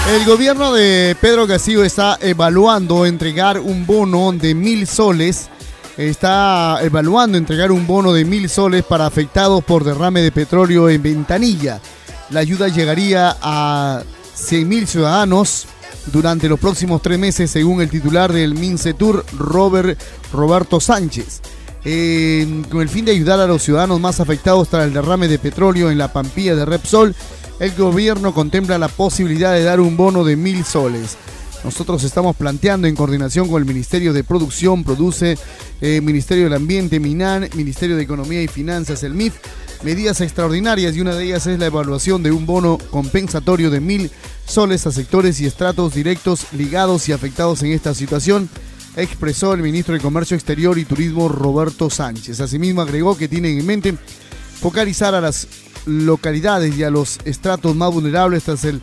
El gobierno de Pedro Castillo está evaluando entregar un bono de mil soles. Está evaluando entregar un bono de mil soles para afectados por derrame de petróleo en Ventanilla. La ayuda llegaría a 100 mil ciudadanos durante los próximos tres meses, según el titular del Mincetur, Robert Roberto Sánchez. Eh, con el fin de ayudar a los ciudadanos más afectados tras el derrame de petróleo en la Pampilla de Repsol, el gobierno contempla la posibilidad de dar un bono de mil soles. Nosotros estamos planteando en coordinación con el Ministerio de Producción, Produce, eh, Ministerio del Ambiente, MINAN, Ministerio de Economía y Finanzas, el MIF, medidas extraordinarias y una de ellas es la evaluación de un bono compensatorio de mil soles a sectores y estratos directos ligados y afectados en esta situación expresó el ministro de Comercio Exterior y Turismo Roberto Sánchez. Asimismo agregó que tienen en mente focalizar a las localidades y a los estratos más vulnerables tras el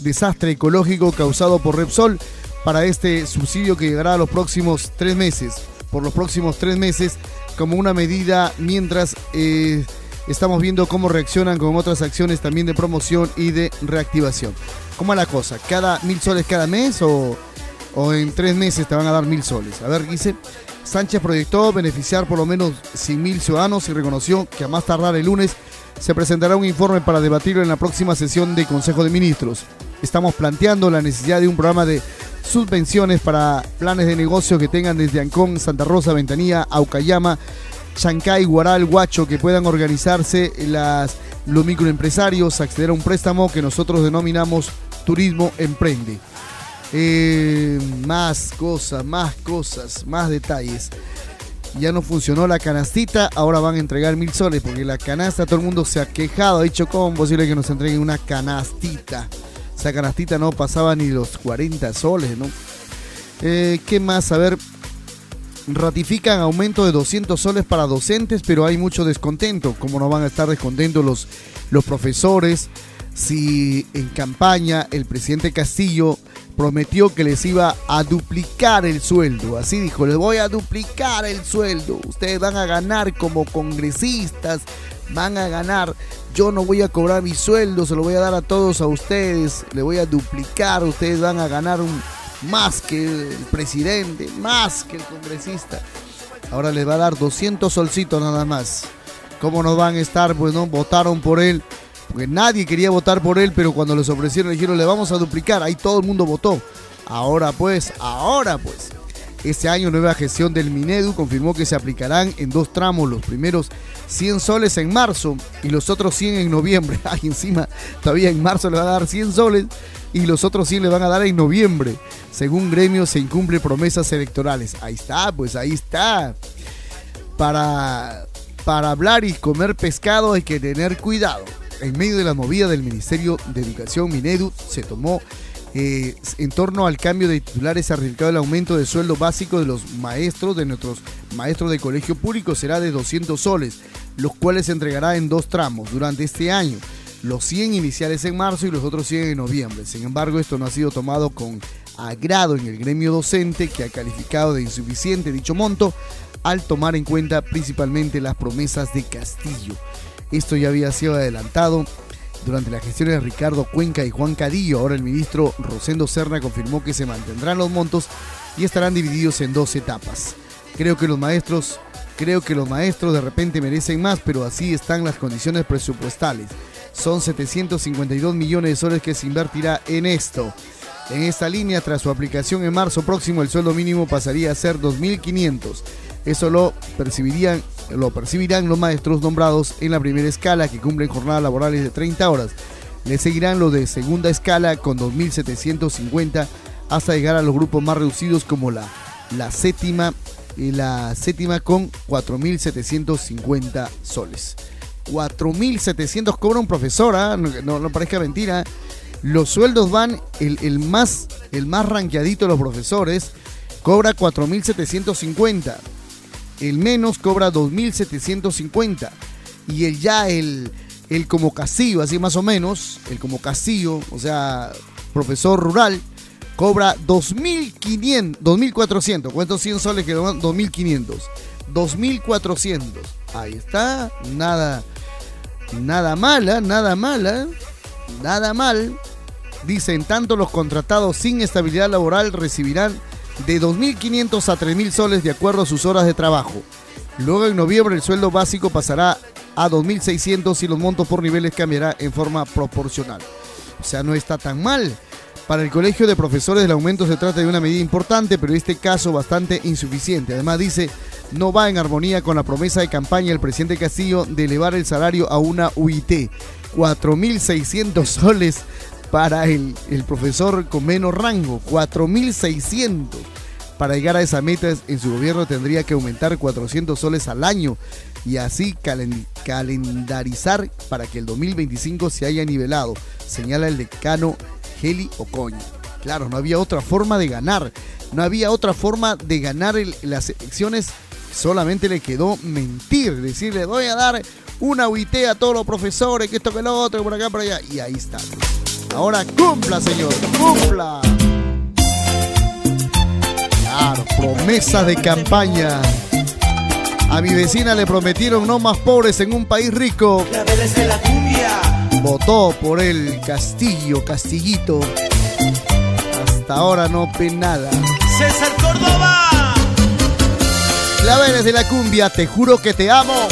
desastre ecológico causado por Repsol para este subsidio que llegará a los próximos tres meses, por los próximos tres meses, como una medida mientras eh, estamos viendo cómo reaccionan con otras acciones también de promoción y de reactivación. ¿Cómo es la cosa? ¿Cada mil soles cada mes o, o en tres meses te van a dar mil soles? A ver, dice. Sánchez proyectó beneficiar por lo menos 100 mil ciudadanos y reconoció que a más tardar el lunes se presentará un informe para debatirlo en la próxima sesión de Consejo de Ministros. Estamos planteando la necesidad de un programa de subvenciones para planes de negocio que tengan desde Ancón, Santa Rosa, Ventanilla, Aucayama, Chancay, Guaral, Huacho, que puedan organizarse los microempresarios, acceder a un préstamo que nosotros denominamos Turismo Emprende. Eh, más cosas, más cosas, más detalles. Ya no funcionó la canastita, ahora van a entregar mil soles, porque la canasta todo el mundo se ha quejado, ha dicho cómo posible que nos entreguen una canastita. Esa canastita no pasaba ni los 40 soles, ¿no? Eh, ¿Qué más? A ver, ratifican aumento de 200 soles para docentes, pero hay mucho descontento. ¿Cómo no van a estar descontentos los, los profesores si en campaña el presidente Castillo prometió que les iba a duplicar el sueldo? Así dijo, les voy a duplicar el sueldo. Ustedes van a ganar como congresistas, van a ganar. Yo no voy a cobrar mi sueldo, se lo voy a dar a todos a ustedes, le voy a duplicar, ustedes van a ganar un más que el presidente, más que el congresista. Ahora les va a dar 200 solcitos nada más. ¿Cómo no van a estar? Pues no, votaron por él. Porque nadie quería votar por él, pero cuando les ofrecieron, dijeron, le vamos a duplicar. Ahí todo el mundo votó. Ahora pues, ahora pues. Este año nueva gestión del Minedu confirmó que se aplicarán en dos tramos los primeros 100 soles en marzo y los otros 100 en noviembre. Ahí encima, todavía en marzo le van a dar 100 soles y los otros 100 le van a dar en noviembre. Según gremio se incumple promesas electorales. Ahí está, pues ahí está. Para, para hablar y comer pescado hay que tener cuidado. En medio de la movida del Ministerio de Educación Minedu se tomó eh, en torno al cambio de titulares certificado el aumento de sueldo básico de los maestros, de nuestros maestros de colegio público, será de 200 soles, los cuales se entregará en dos tramos durante este año. Los 100 iniciales en marzo y los otros 100 en noviembre. Sin embargo, esto no ha sido tomado con agrado en el gremio docente, que ha calificado de insuficiente dicho monto, al tomar en cuenta principalmente las promesas de Castillo. Esto ya había sido adelantado durante las gestiones de Ricardo Cuenca y Juan Cadillo. Ahora el ministro Rosendo Serna confirmó que se mantendrán los montos y estarán divididos en dos etapas. Creo que los maestros, creo que los maestros de repente merecen más, pero así están las condiciones presupuestales. Son 752 millones de soles que se invertirá en esto. En esta línea, tras su aplicación en marzo próximo, el sueldo mínimo pasaría a ser 2.500. Eso lo percibirían, lo percibirán los maestros nombrados en la primera escala que cumplen jornadas laborales de 30 horas. Le seguirán los de segunda escala con 2.750 hasta llegar a los grupos más reducidos como la, la séptima y la séptima con 4.750 soles. 4.700 cobra un profesor, ¿ah? no, parezca mentira. Los sueldos van, el, el más, el más ranqueadito de los profesores cobra 4.750 el menos cobra 2.750 y el ya el, el como Castillo, así más o menos, el como Castillo, o sea, profesor rural, cobra 2.500, 2.400. ¿Cuántos 100 soles que 2.500? 2.400. Ahí está, nada, nada mala, nada mala, nada mal. Dicen, tanto los contratados sin estabilidad laboral recibirán de 2.500 a 3.000 soles de acuerdo a sus horas de trabajo. Luego en noviembre el sueldo básico pasará a 2.600 y los montos por niveles cambiará en forma proporcional. O sea, no está tan mal. Para el Colegio de Profesores el aumento se trata de una medida importante, pero en este caso bastante insuficiente. Además dice, no va en armonía con la promesa de campaña del presidente Castillo de elevar el salario a una UIT. 4.600 soles para el, el profesor con menos rango. 4.600. Para llegar a esa meta en su gobierno tendría que aumentar 400 soles al año y así calen- calendarizar para que el 2025 se haya nivelado, señala el decano Heli Ocoña. Claro, no había otra forma de ganar, no había otra forma de ganar las elecciones, solamente le quedó mentir, decirle voy a dar una UIT a todos los profesores, que esto que lo otro, por acá, por allá, y ahí está. Ahora cumpla, señor, cumpla. Claro, promesas de campaña. A mi vecina le prometieron no más pobres en un país rico. La cumbia. Votó por el Castillo, Castillito. Hasta ahora no ve nada. César Córdoba. Claveles de la cumbia, te juro que te amo.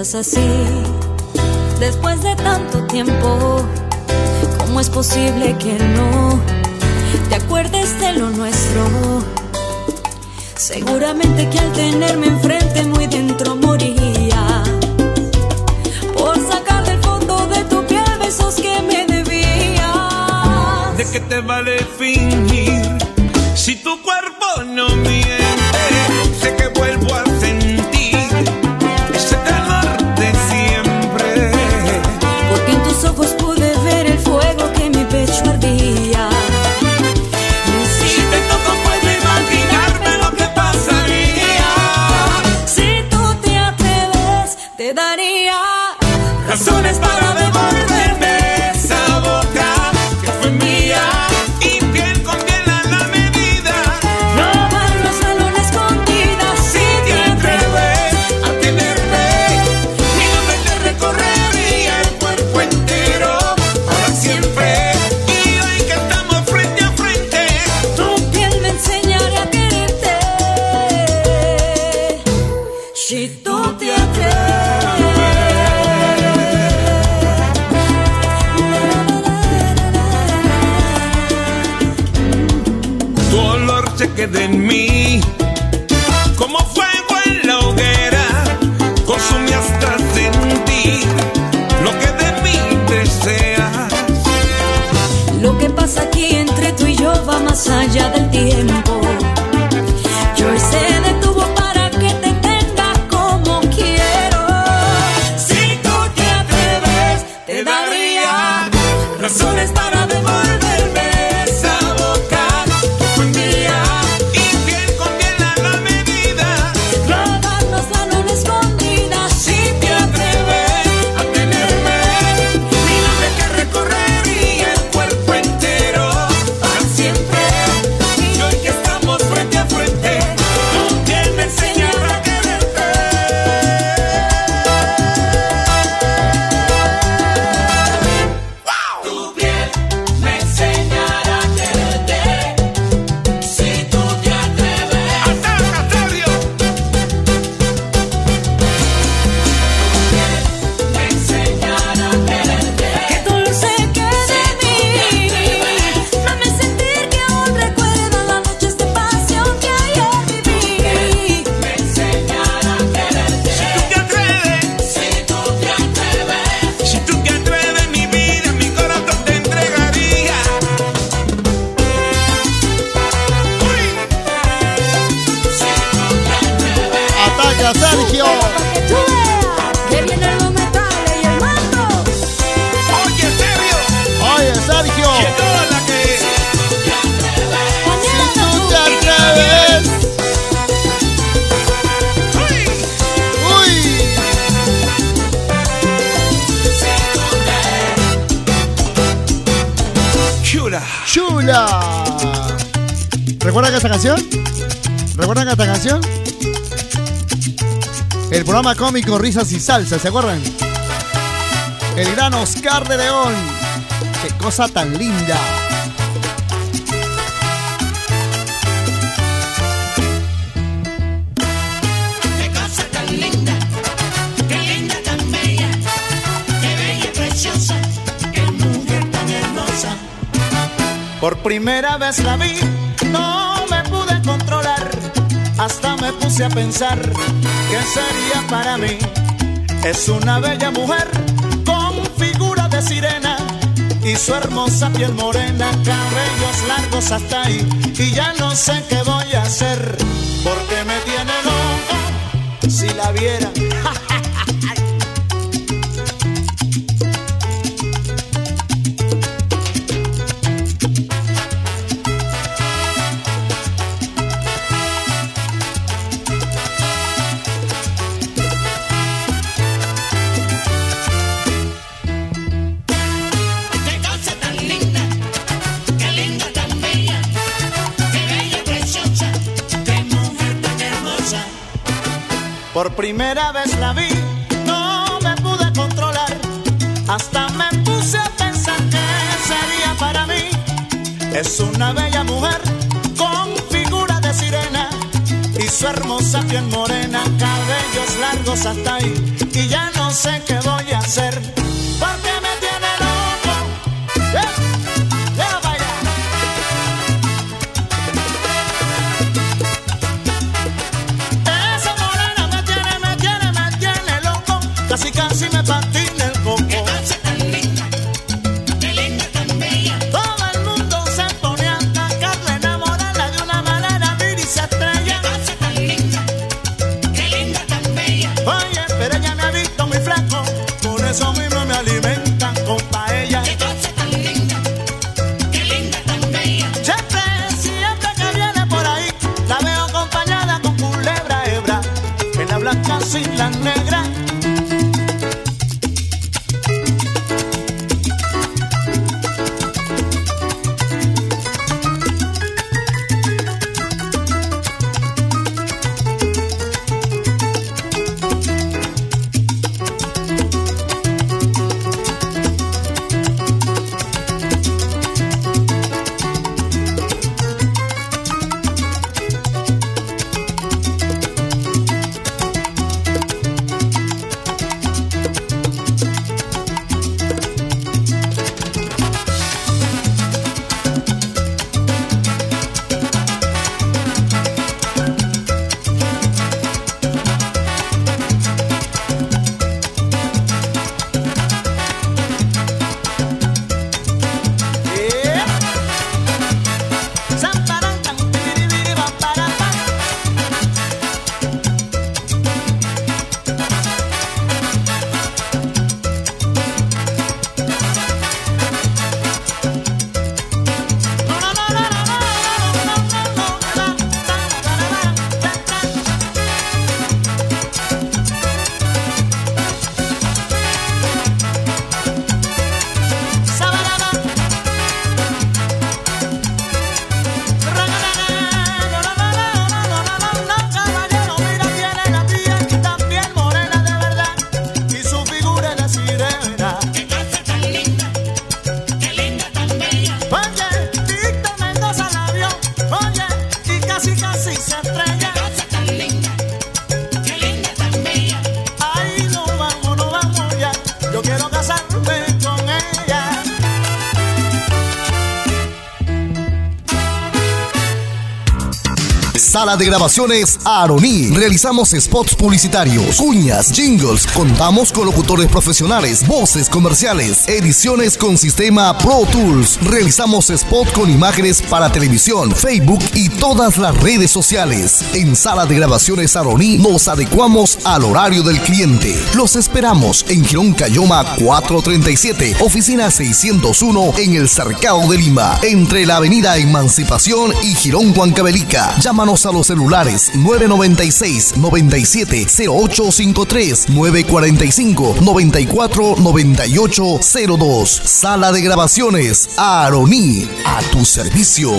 así, después de tanto tiempo, ¿cómo es posible que no te acuerdes de lo nuestro? Seguramente que al tenerme enfrente muy dentro moría por sacar del fondo de tu piel besos que me debías. ¿De qué te vale fingir si tu cuerpo no miente? Y salsas, ¿se acuerdan? El gran Oscar de León. ¡Qué cosa tan linda! ¡Qué cosa tan linda! ¡Qué linda, tan bella! ¡Qué bella preciosa! ¡Qué mujer tan hermosa! Por primera vez la vi hasta me puse a pensar qué sería para mí. Es una bella mujer con figura de sirena y su hermosa piel morena, cabellos largos hasta ahí. Y ya no sé qué voy a hacer porque me tiene loco si la viera. primera vez la vi, no me pude controlar. Hasta me puse a pensar que sería para mí. Es una bella mujer con figura de sirena y su hermosa piel morena, cabellos largos hasta ahí. Y ya no sé qué voy a hacer porque me tiene De grabaciones Aroní. Realizamos spots publicitarios, cuñas, jingles. Contamos con locutores profesionales, voces comerciales, ediciones con sistema Pro Tools. Realizamos spot con imágenes para televisión, Facebook y todas las redes sociales. En Sala de grabaciones Aroní nos adecuamos al horario del cliente. Los esperamos en Girón Cayoma 437, oficina 601 en el Cercado de Lima, entre la avenida Emancipación y Girón Huancavelica. Llámanos a los celulares 996 97 0853 945 94 98 02. Sala de grabaciones Aroní, a tu servicio.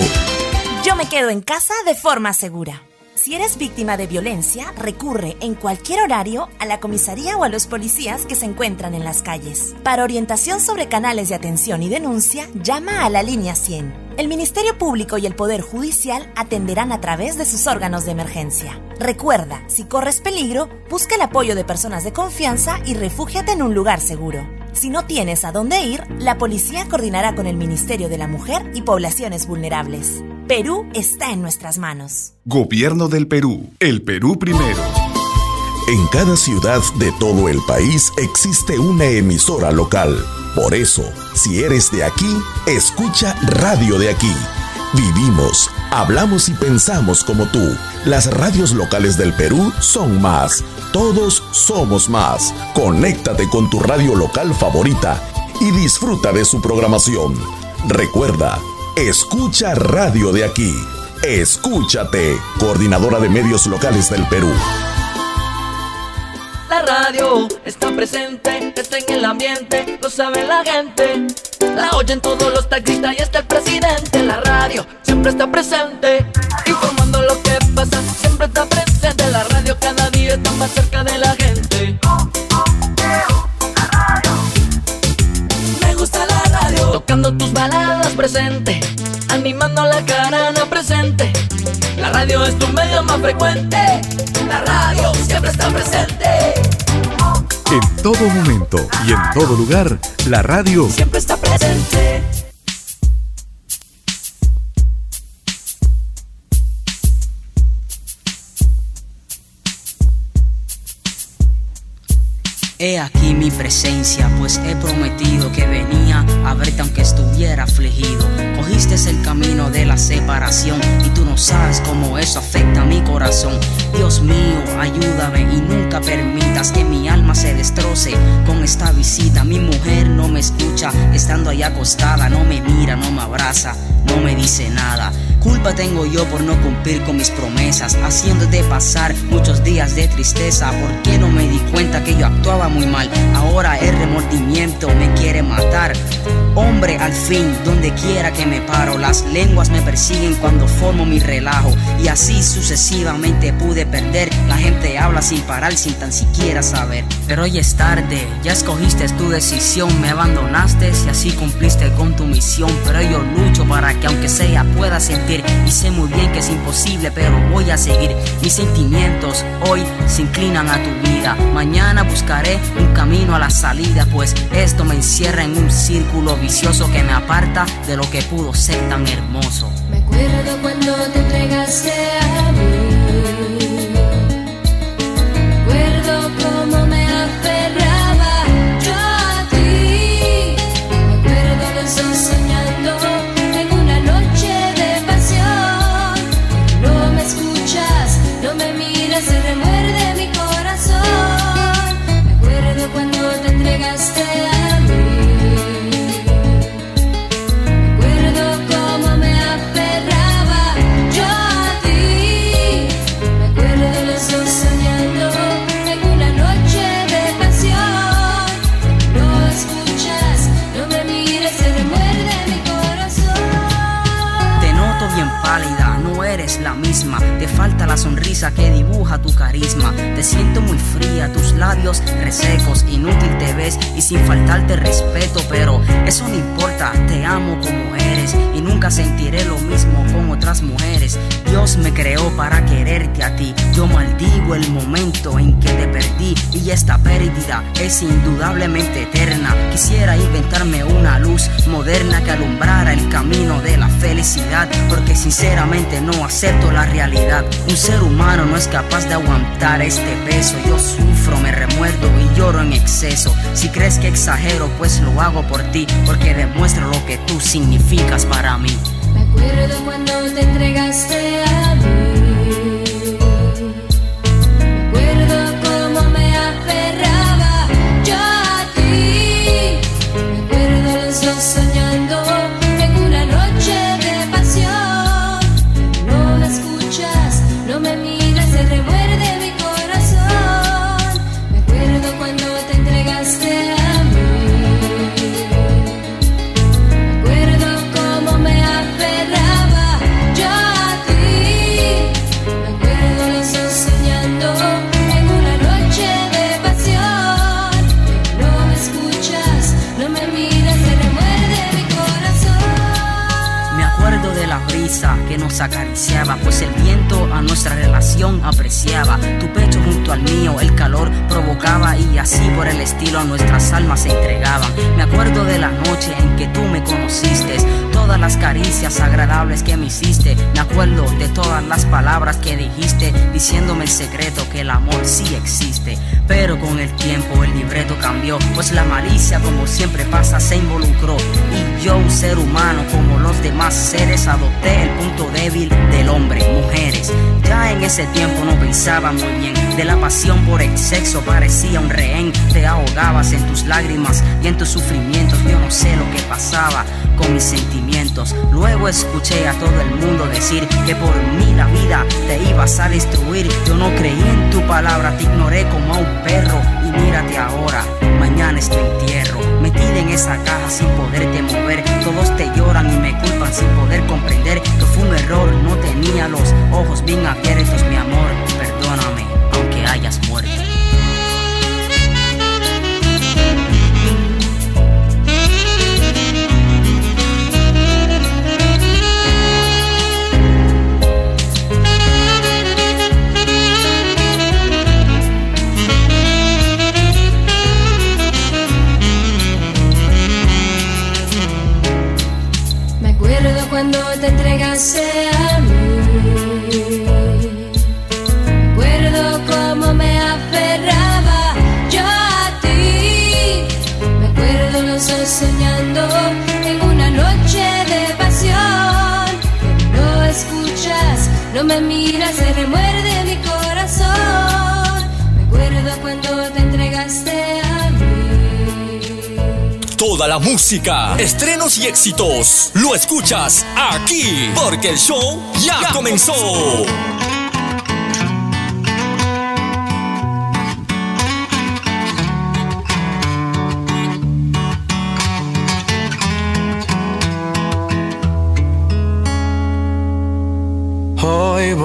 Yo me quedo en casa de forma segura. Si eres víctima de violencia, recurre en cualquier horario a la comisaría o a los policías que se encuentran en las calles. Para orientación sobre canales de atención y denuncia, llama a la línea 100. El Ministerio Público y el Poder Judicial atenderán a través de sus órganos de emergencia. Recuerda, si corres peligro, busca el apoyo de personas de confianza y refúgiate en un lugar seguro. Si no tienes a dónde ir, la policía coordinará con el Ministerio de la Mujer y Poblaciones Vulnerables. Perú está en nuestras manos. Gobierno del Perú. El Perú primero. En cada ciudad de todo el país existe una emisora local. Por eso, si eres de aquí, escucha Radio de aquí. Vivimos, hablamos y pensamos como tú. Las radios locales del Perú son más. Todos somos más. Conéctate con tu radio local favorita y disfruta de su programación. Recuerda, escucha Radio de aquí. Escúchate, Coordinadora de Medios Locales del Perú. Radio está presente, está en el ambiente, lo sabe la gente. La oyen todos los taxistas y está el presidente. La radio siempre está presente, informando lo que pasa, siempre está presente. La radio cada día está más cerca de la gente. Me gusta la radio, tocando tus baladas presente, animando la carana presente. La radio es tu medio más frecuente, la radio siempre está presente. Todo momento y en todo lugar, la radio Siempre está presente. He aquí mi presencia, pues he prometido que venía a verte aunque estuviera afligido. Cogiste el camino de la separación y tú no sabes cómo eso afecta a mi corazón. Dios mío, ayúdame y nunca permitas que mi alma se destroce con esta visita. Mi mujer no me escucha, estando ahí acostada, no me mira, no me abraza, no me dice nada. Culpa tengo yo por no cumplir con mis promesas, haciéndote pasar muchos días de tristeza. ¿Por qué no me di cuenta que yo actuaba muy mal? Ahora el remordimiento me quiere matar. Hombre, al fin, donde quiera que me paro, las lenguas me persiguen cuando formo mi relajo. Y así sucesivamente pude perder. La gente habla sin parar, sin tan siquiera saber. Pero hoy es tarde, ya escogiste tu decisión, me abandonaste y así cumpliste con tu misión. Pero yo lucho para que aunque sea pueda sentir. Y sé muy bien que es imposible, pero voy a seguir. Mis sentimientos hoy se inclinan a tu vida. Mañana buscaré un camino a la salida, pues esto me encierra en un círculo vicioso que me aparta de lo que pudo ser tan hermoso. Me acuerdo cuando te entregaste a la sonrisa que dibuja tu carisma. Te siento muy fría, tus labios resecos. Inútil te ves y sin faltarte respeto. Pero eso no importa, te amo como eres. Y nunca sentiré lo mismo con otras mujeres. Dios me creó para quererte a ti. Yo maldigo el momento en que te perdí. y esta pérdida es indudablemente eterna. Quisiera inventarme una luz moderna que alumbrara el camino de la felicidad, porque sinceramente no acepto la realidad. Un ser humano no es capaz de aguantar este peso. Yo sufro, me remuerdo y lloro en exceso. Si crees que exagero, pues lo hago por ti, porque demuestro lo que tú significas para mí. Acuerdo cuando te entregaste a mí. Acariciaba, pues el viento a nuestra relación apreciaba. Tu pecho junto al mío, el calor provocaba y así por el estilo nuestras almas se entregaban. Me acuerdo de la noche en que tú me conociste, todas las caricias agradables que me hiciste. Me acuerdo de todas las palabras que dijiste, diciéndome el secreto que el amor sí existe. Pero con el tiempo el libreto cambió, pues la malicia como siempre pasa se involucró. Y yo, un ser humano como los demás seres, adopté el punto débil del hombre, mujeres. Ya en ese tiempo no pensaba muy bien de la pasión por el sexo, parecía un rehén. Te ahogabas en tus lágrimas y en tus sufrimientos. Yo no sé lo que pasaba con mis sentimientos. Luego escuché a todo el mundo decir que por mí la vida te ibas a destruir. Yo no creí en tu palabra, te ignoré como a un perro. Y mírate ahora, mañana es tu entierro. Metida en esa caja sin poderte mover. Todos te lloran y me culpan sin poder comprender que fue un error. No tenía los ojos bien abiertos, mi amor. Perdóname, aunque hayas muerto. No me miras, se remuerde mi corazón. Me acuerdo cuando te entregaste a mí. Toda la música, estrenos y éxitos, lo escuchas aquí, porque el show ya, comenzó. Hoy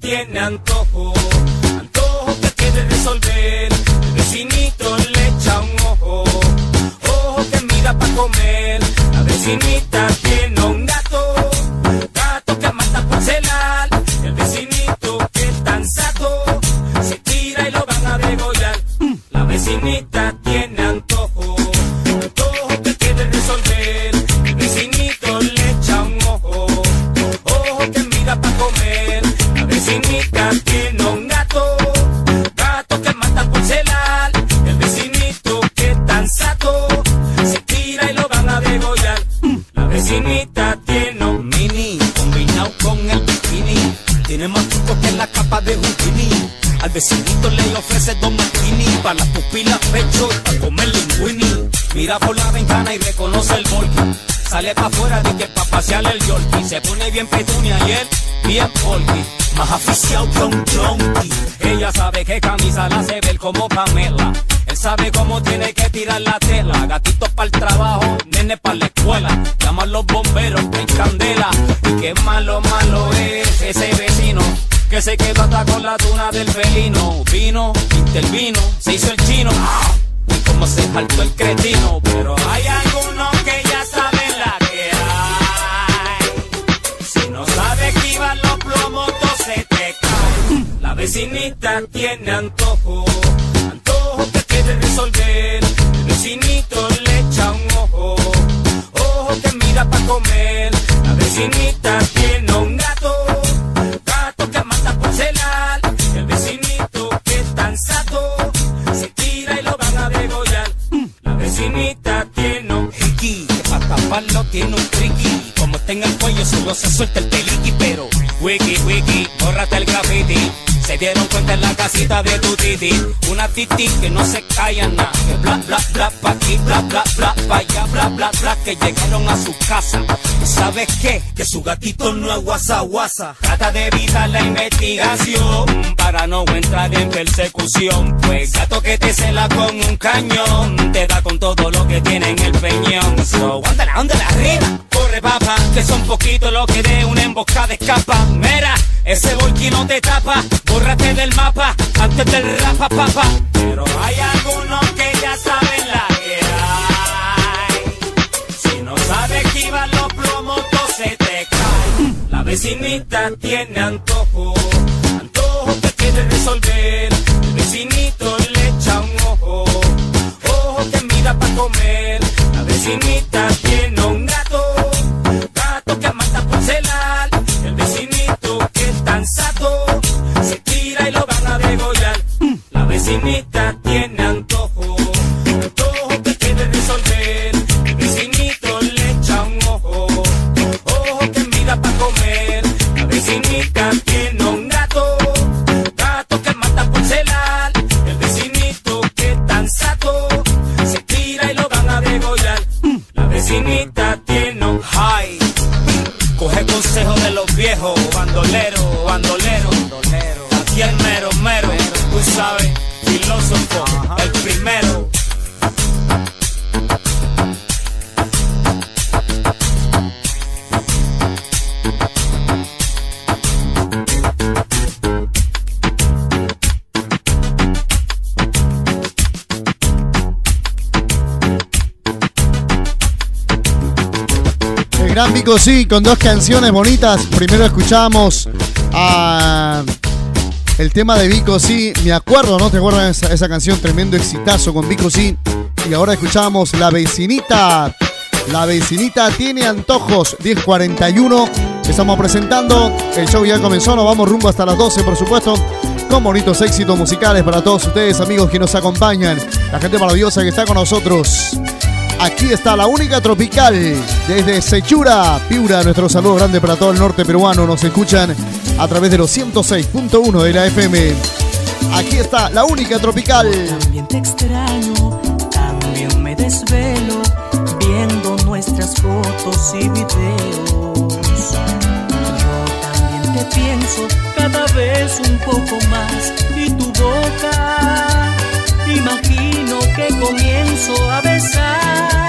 Tiene antojo, antojo que quiere resolver. El vecinito le echa un ojo, ojo que mira pa' comer. La vecinita tiene un Mira por la ventana y reconoce el volky. Sale pa' afuera de que pa' pasear el yorkie. Se pone bien petunia y él bien polky. Más aficiado que un. Ella sabe que camisa la hace ver como Pamela. Él sabe cómo tiene que no se calla nada. Bla bla bla pa' aquí, bla bla bla pa' allá, bla bla bla que llegaron a su casa. ¿Sabes qué? Que su gatito no es guasa guasa. Trata de evitar la investigación para no entrar en persecución. Pues gato que te cela con un cañón, te da con todo lo que tiene en el peñón. So, ándale, ándale arriba, que son poquitos los que de una emboscada escapa. Mira, ese volquí no te tapa, bórrate del mapa antes del rapa papa. Pero hay algunos que ya saben la que hay. Si no sabes iban los plomos, todo se te cae. La vecinita tiene antojo, antojo que quiere resolver. El vecinito le echa un ojo, ojo que mira pa' comer. La vecinita Vico sí, con dos canciones bonitas. Primero escuchamos a el tema de Vico sí, me acuerdo, ¿no? ¿Te acuerdas esa, esa canción? Tremendo exitazo con Vico sí. Y ahora escuchamos La vecinita. La vecinita tiene antojos, 1041. Estamos presentando, el show ya comenzó, nos vamos rumbo hasta las 12, por supuesto, con bonitos éxitos musicales para todos ustedes, amigos que nos acompañan, la gente maravillosa que está con nosotros. Aquí está la única tropical desde Sechura, Piura. Nuestro saludo grande para todo el norte peruano. Nos escuchan a través de los 106.1 de la FM. Aquí está la única tropical. También te extraño, también me desvelo viendo nuestras fotos y videos. Yo también te pienso cada vez un poco más y tu boca imagino que comienzo a besar.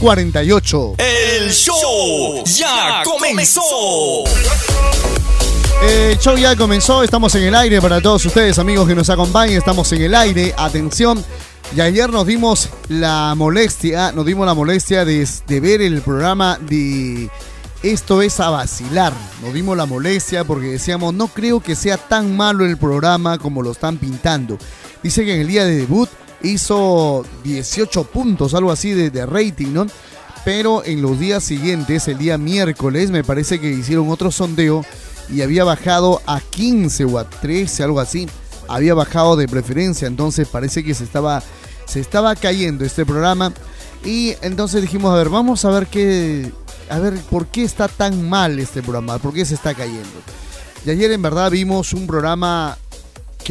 10.48. El show ya comenzó. El show ya comenzó, estamos en el aire para todos ustedes amigos que nos acompañan, estamos en el aire, atención. Y ayer nos dimos la molestia, nos dimos la molestia de, de ver el programa de Esto es a vacilar. Nos dimos la molestia porque decíamos, no creo que sea tan malo el programa como lo están pintando. Dice que en el día de debut hizo 18 puntos, algo así de, de rating, ¿no? Pero en los días siguientes, el día miércoles, me parece que hicieron otro sondeo y había bajado a 15 o a 13, algo así. Había bajado de preferencia, entonces parece que se estaba, se estaba cayendo este programa. Y entonces dijimos, a ver, vamos a ver qué, a ver por qué está tan mal este programa, por qué se está cayendo. Y ayer en verdad vimos un programa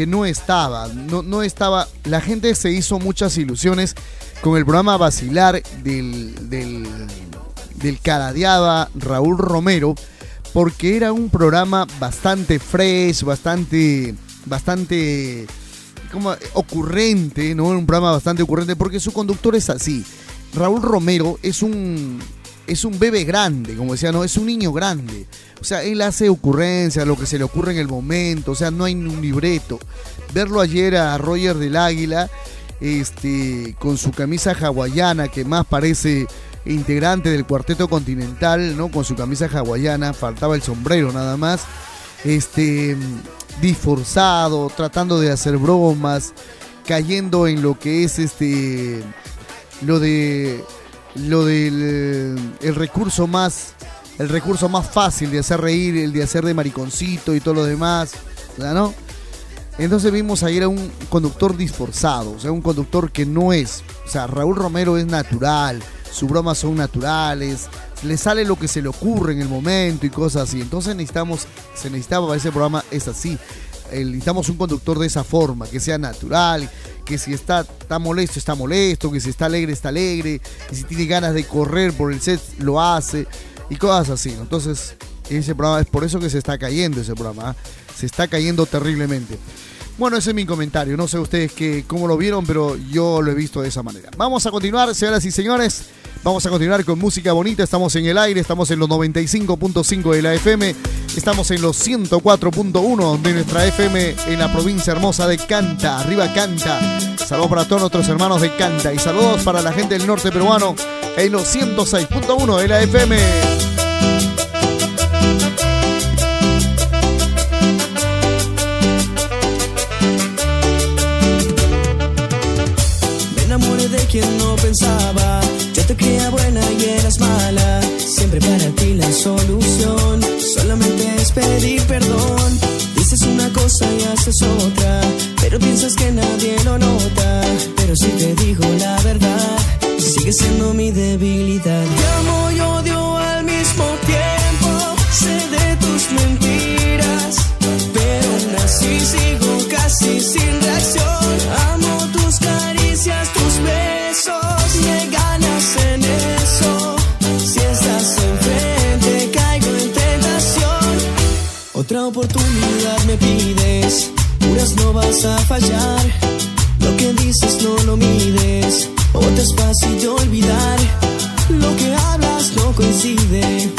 no estaba, no, no estaba, la gente se hizo muchas ilusiones con el programa Vacilar del, del, del caradeaba Raúl Romero, porque era un programa bastante fresh, bastante, bastante como ocurrente, ¿no? Un programa bastante ocurrente, porque su conductor es así. Raúl Romero es un, es un bebé grande, como decía, no, es un niño grande. O sea, él hace ocurrencias, lo que se le ocurre en el momento, o sea, no hay un libreto. Verlo ayer a Roger del Águila, este, con su camisa hawaiana, que más parece integrante del cuarteto continental, ¿no? Con su camisa hawaiana, faltaba el sombrero nada más. Este, disforzado, tratando de hacer bromas, cayendo en lo que es este, lo de, lo del el recurso más, el recurso más fácil de hacer reír, el de hacer de mariconcito y todo lo demás, ¿no? Entonces vimos ayer a un conductor disforzado, o sea, un conductor que no es, o sea, Raúl Romero es natural, sus bromas son naturales, le sale lo que se le ocurre en el momento y cosas así. Entonces necesitamos, se necesitaba ese programa es así. Eh, Necesitamos un conductor de esa forma, que sea natural, que si está, está molesto, está molesto, que si está alegre, está alegre, y si tiene ganas de correr por el set, lo hace, y cosas así. Entonces, ese programa es por eso que se está cayendo ese programa, ¿ah? se está cayendo terriblemente. Bueno, ese es mi comentario. No sé ustedes que, cómo lo vieron, pero yo lo he visto de esa manera. Vamos a continuar, señoras y señores. Vamos a continuar con música bonita. Estamos en el aire, estamos en los 95.5 de la FM. Estamos en los 104.1 de nuestra FM en la provincia hermosa de Canta. Arriba Canta. Saludos para todos nuestros hermanos de Canta. Y saludos para la gente del norte peruano en los 106.1 de la FM. Y otra. Pero piensas que nadie lo nota. Pero si te digo la verdad, sigue siendo mi debilidad. Te amo y odio al mismo tiempo. Sé de tus mentiras. Pero aún así sigo casi sin reacción. Amo tus caricias, tus besos. Me ganas en eso. Si estás enfrente, caigo en tentación. Otra oportunidad me pides. No vas a fallar. Lo que dices no lo mides. Otra es fácil de olvidar. Lo que hablas no coincide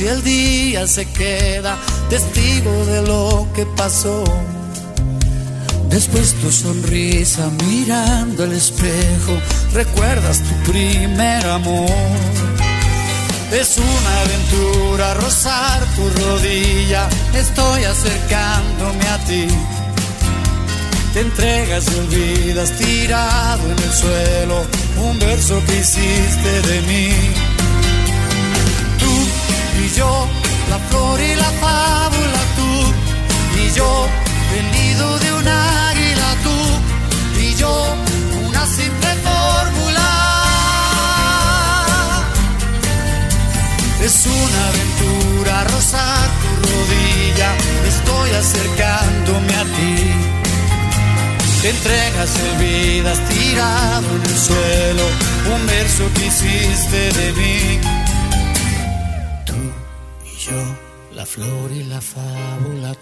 y el día se queda testigo de lo que pasó. Después tu sonrisa mirando el espejo, recuerdas tu primer amor. Es una aventura rozar tu rodilla, estoy acercándome a ti. Te entregas y olvidas tirado en el suelo un verso que hiciste de mí. Yo, la flor y la fábula, tú y yo, el nido de un águila, tú y yo, una simple fórmula. Es una aventura rozar tu rodilla, estoy acercándome a ti. Te entregas y olvidas tirado en el suelo un verso que hiciste de mí.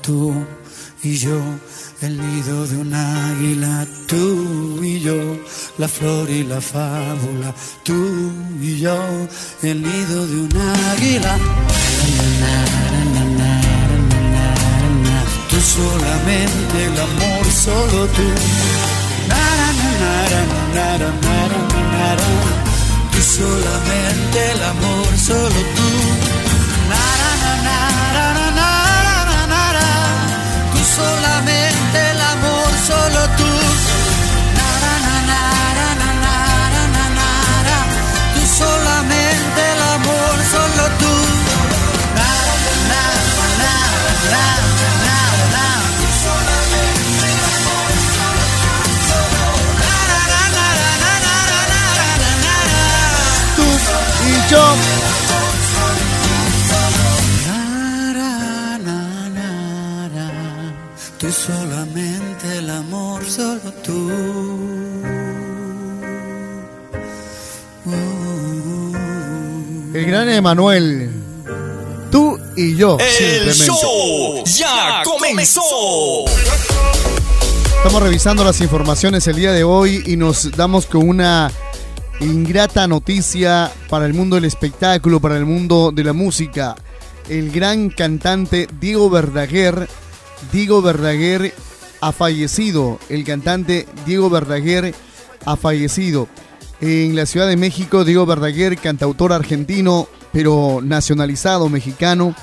Tú y yo, el nido de un águila, tú y yo, la flor y la fábula, tú y yo, el nido de un águila. Tú solamente el amor, solo tú. Tú solamente el amor, solo tú. Solamente solo tú. El gran Emanuel. Tú y yo. El simplemente. show ya comenzó. Estamos revisando las informaciones el día de hoy y nos damos con una ingrata noticia para el mundo del espectáculo, para el mundo de la música. El gran cantante Diego Verdaguer, Diego Verdaguer ha fallecido. El cantante Diego Verdaguer ha fallecido. En la Ciudad de México, Diego Verdaguer, cantautor argentino, pero nacionalizado mexicano,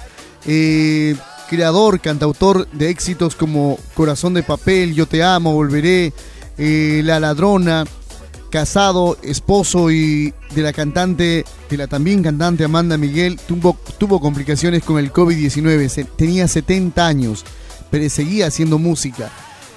eh, creador, cantautor de éxitos como Corazón de Papel, Yo Te Amo, Volveré, eh, La Ladrona, casado, esposo y de la cantante, de la también cantante Amanda Miguel, tuvo, tuvo complicaciones con el COVID-19, se- tenía 70 años, pero seguía haciendo música.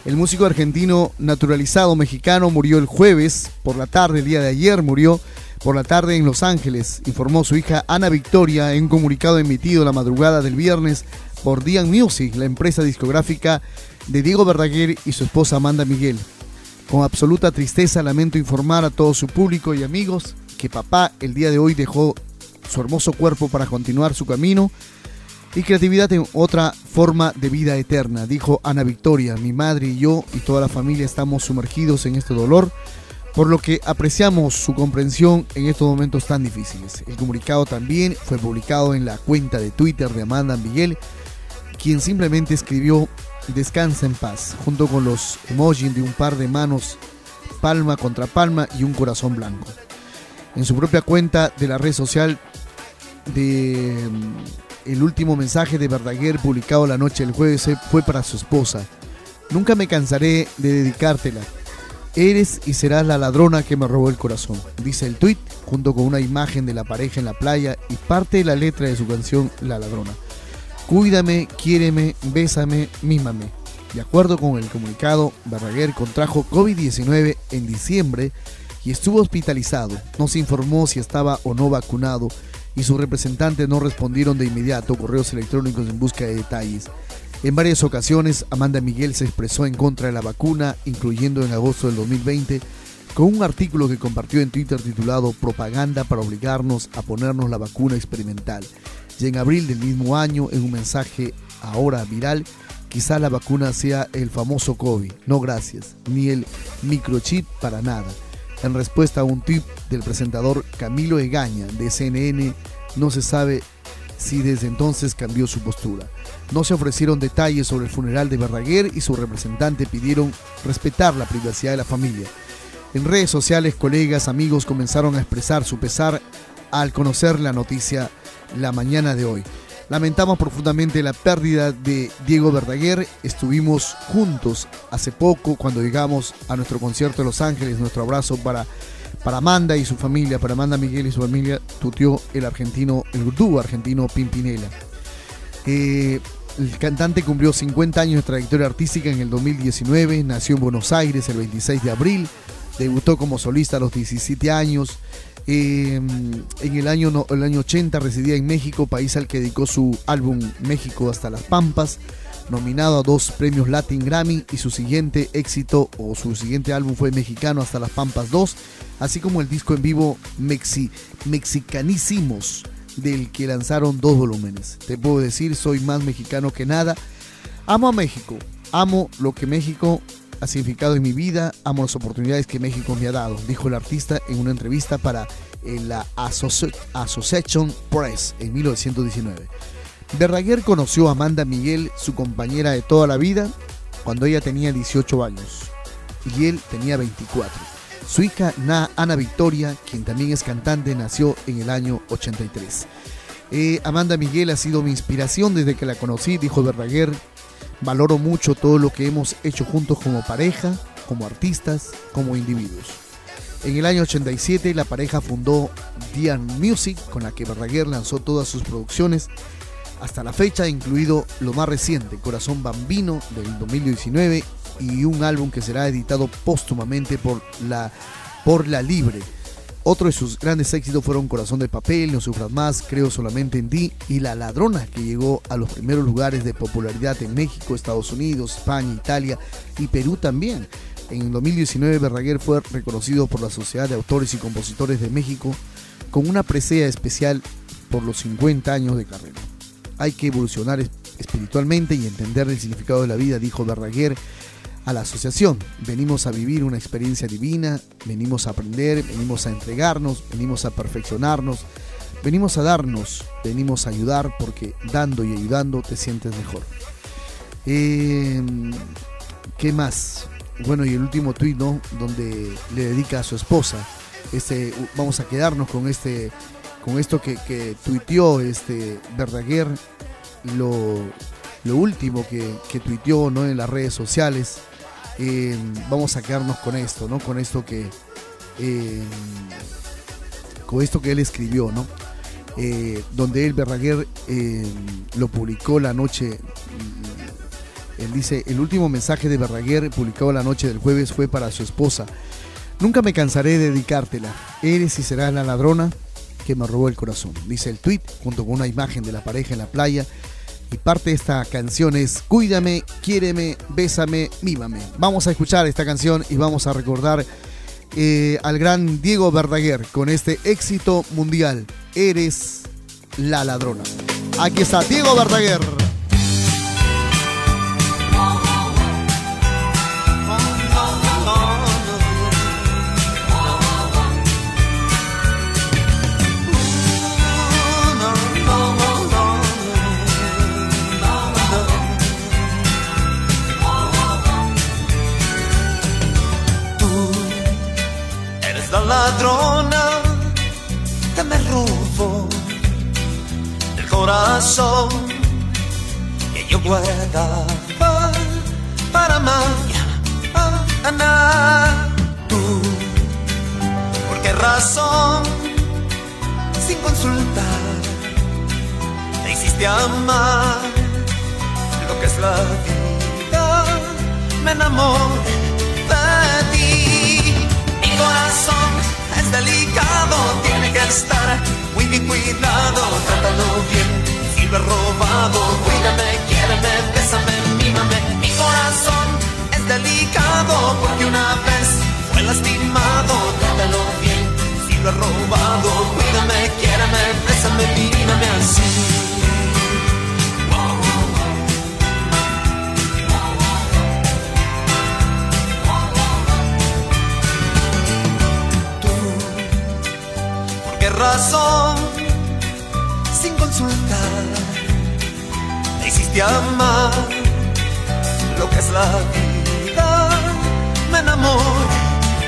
El músico argentino naturalizado mexicano murió el jueves por la tarde, el día de ayer murió por la tarde en Los Ángeles, informó su hija Ana Victoria en un comunicado emitido la madrugada del viernes por Dian Music, la empresa discográfica de Diego Verdaguer y su esposa Amanda Miguel. Con absoluta tristeza lamento informar a todo su público y amigos que papá el día de hoy dejó su hermoso cuerpo para continuar su camino y creatividad en otra forma de vida eterna, dijo Ana Victoria. Mi madre y yo y toda la familia estamos sumergidos en este dolor, por lo que apreciamos su comprensión en estos momentos tan difíciles. El comunicado también fue publicado en la cuenta de Twitter de Amanda Miguel, quien simplemente escribió Descansa en paz, junto con los emojis de un par de manos palma contra palma y un corazón blanco. En su propia cuenta de la red social de el último mensaje de Verdaguer publicado la noche del jueves eh, fue para su esposa. Nunca me cansaré de dedicártela. Eres y serás la ladrona que me robó el corazón, dice el tuit, junto con una imagen de la pareja en la playa y parte de la letra de su canción La ladrona. Cuídame, quiéreme, bésame, mímame. De acuerdo con el comunicado, Verdaguer contrajo COVID-19 en diciembre y estuvo hospitalizado. No se informó si estaba o no vacunado y sus representantes no respondieron de inmediato correos electrónicos en busca de detalles. En varias ocasiones, Amanda Miguel se expresó en contra de la vacuna, incluyendo en agosto del 2020, con un artículo que compartió en Twitter titulado Propaganda para obligarnos a ponernos la vacuna experimental. Y en abril del mismo año, en un mensaje ahora viral, quizá la vacuna sea el famoso COVID, no gracias, ni el microchip para nada. En respuesta a un tip del presentador Camilo Egaña de CNN, no se sabe si desde entonces cambió su postura. No se ofrecieron detalles sobre el funeral de Verdaguer y su representante pidieron respetar la privacidad de la familia. En redes sociales, colegas, amigos comenzaron a expresar su pesar al conocer la noticia la mañana de hoy. Lamentamos profundamente la pérdida de Diego Verdaguer. Estuvimos juntos hace poco cuando llegamos a nuestro concierto de Los Ángeles. Nuestro abrazo para, para Amanda y su familia, para Amanda Miguel y su familia, tuteó el argentino, el dúo argentino Pimpinela. Eh, el cantante cumplió 50 años de trayectoria artística en el 2019, nació en Buenos Aires el 26 de abril, debutó como solista a los 17 años, eh, en el año, el año 80 residía en México, país al que dedicó su álbum México hasta las Pampas, nominado a dos premios Latin Grammy y su siguiente éxito o su siguiente álbum fue Mexicano hasta las Pampas 2, así como el disco en vivo Mexi, Mexicanísimos, del que lanzaron dos volúmenes. Te puedo decir, soy más mexicano que nada. Amo a México, amo lo que México ha significado en mi vida, amo las oportunidades que México me ha dado, dijo el artista en una entrevista para eh, la Associ- Association Press en 1919. Verdaguer conoció a Amanda Miguel, su compañera de toda la vida, cuando ella tenía 18 años y él tenía 24. Su hija Na- Ana Victoria, quien también es cantante, nació en el año 83. Eh, Amanda Miguel ha sido mi inspiración desde que la conocí, dijo Verdaguer. Valoro mucho todo lo que hemos hecho juntos como pareja, como artistas, como individuos. En el año 87 la pareja fundó Dian Music, con la que Verdaguer lanzó todas sus producciones hasta la fecha, incluido lo más reciente, Corazón Bambino del 2019 y un álbum que será editado póstumamente por la, por la Libre. Otro de sus grandes éxitos fueron Corazón de Papel, No Sufras Más, Creo Solamente en Ti y La Ladrona, que llegó a los primeros lugares de popularidad en México, Estados Unidos, España, Italia y Perú también. En 2019 Verdaguer fue reconocido por la Sociedad de Autores y Compositores de México con una presea especial por los 50 años de carrera. Hay que evolucionar es- espiritualmente y entender el significado de la vida, dijo Verdaguer a la asociación. Venimos a vivir una experiencia divina, venimos a aprender, venimos a entregarnos, venimos a perfeccionarnos, venimos a darnos, venimos a ayudar porque dando y ayudando te sientes mejor. Eh, ¿Qué más? Bueno, y el último tuit, ¿no? Donde le dedica a su esposa. Este, vamos a quedarnos con este, con esto que, que este Verdaguer, lo, lo último que, que tuiteó ¿no? en las redes sociales. Eh, vamos a quedarnos con esto, ¿no? Con esto que. eh, con esto que él escribió, ¿no? Eh, donde él, Verdaguer, eh, lo publicó la noche. Él dice: El último mensaje de Verdaguer, publicado la noche del jueves, fue para su esposa. Nunca me cansaré de dedicártela. Eres y serás la ladrona que me robó el corazón. Dice el tweet junto con una imagen de la pareja en la playa. Y parte de esta canción es Cuídame, quiéreme, bésame, mímame. Vamos a escuchar esta canción y vamos a recordar eh, al gran Diego Verdaguer con este éxito mundial. Eres la ladrona. Aquí está Diego Verdaguer. Ladrona que me robó el corazón que yo guardaba para mañana. Tú, ¿por qué razón? Sin consultar, te hiciste amar lo que es la vida. Me enamoré de ti. Mi corazón delicado, tiene que estar muy bien cuidado. Trátalo bien, si lo he robado, cuídame, quiéreme, bésame, mímame. Mi corazón es delicado porque una vez fue lastimado. Trátalo bien, si lo he robado, cuídame, quiéreme, bésame, mímame así. Razón? Sin consultar, te hiciste amar lo que es la vida. Me enamoré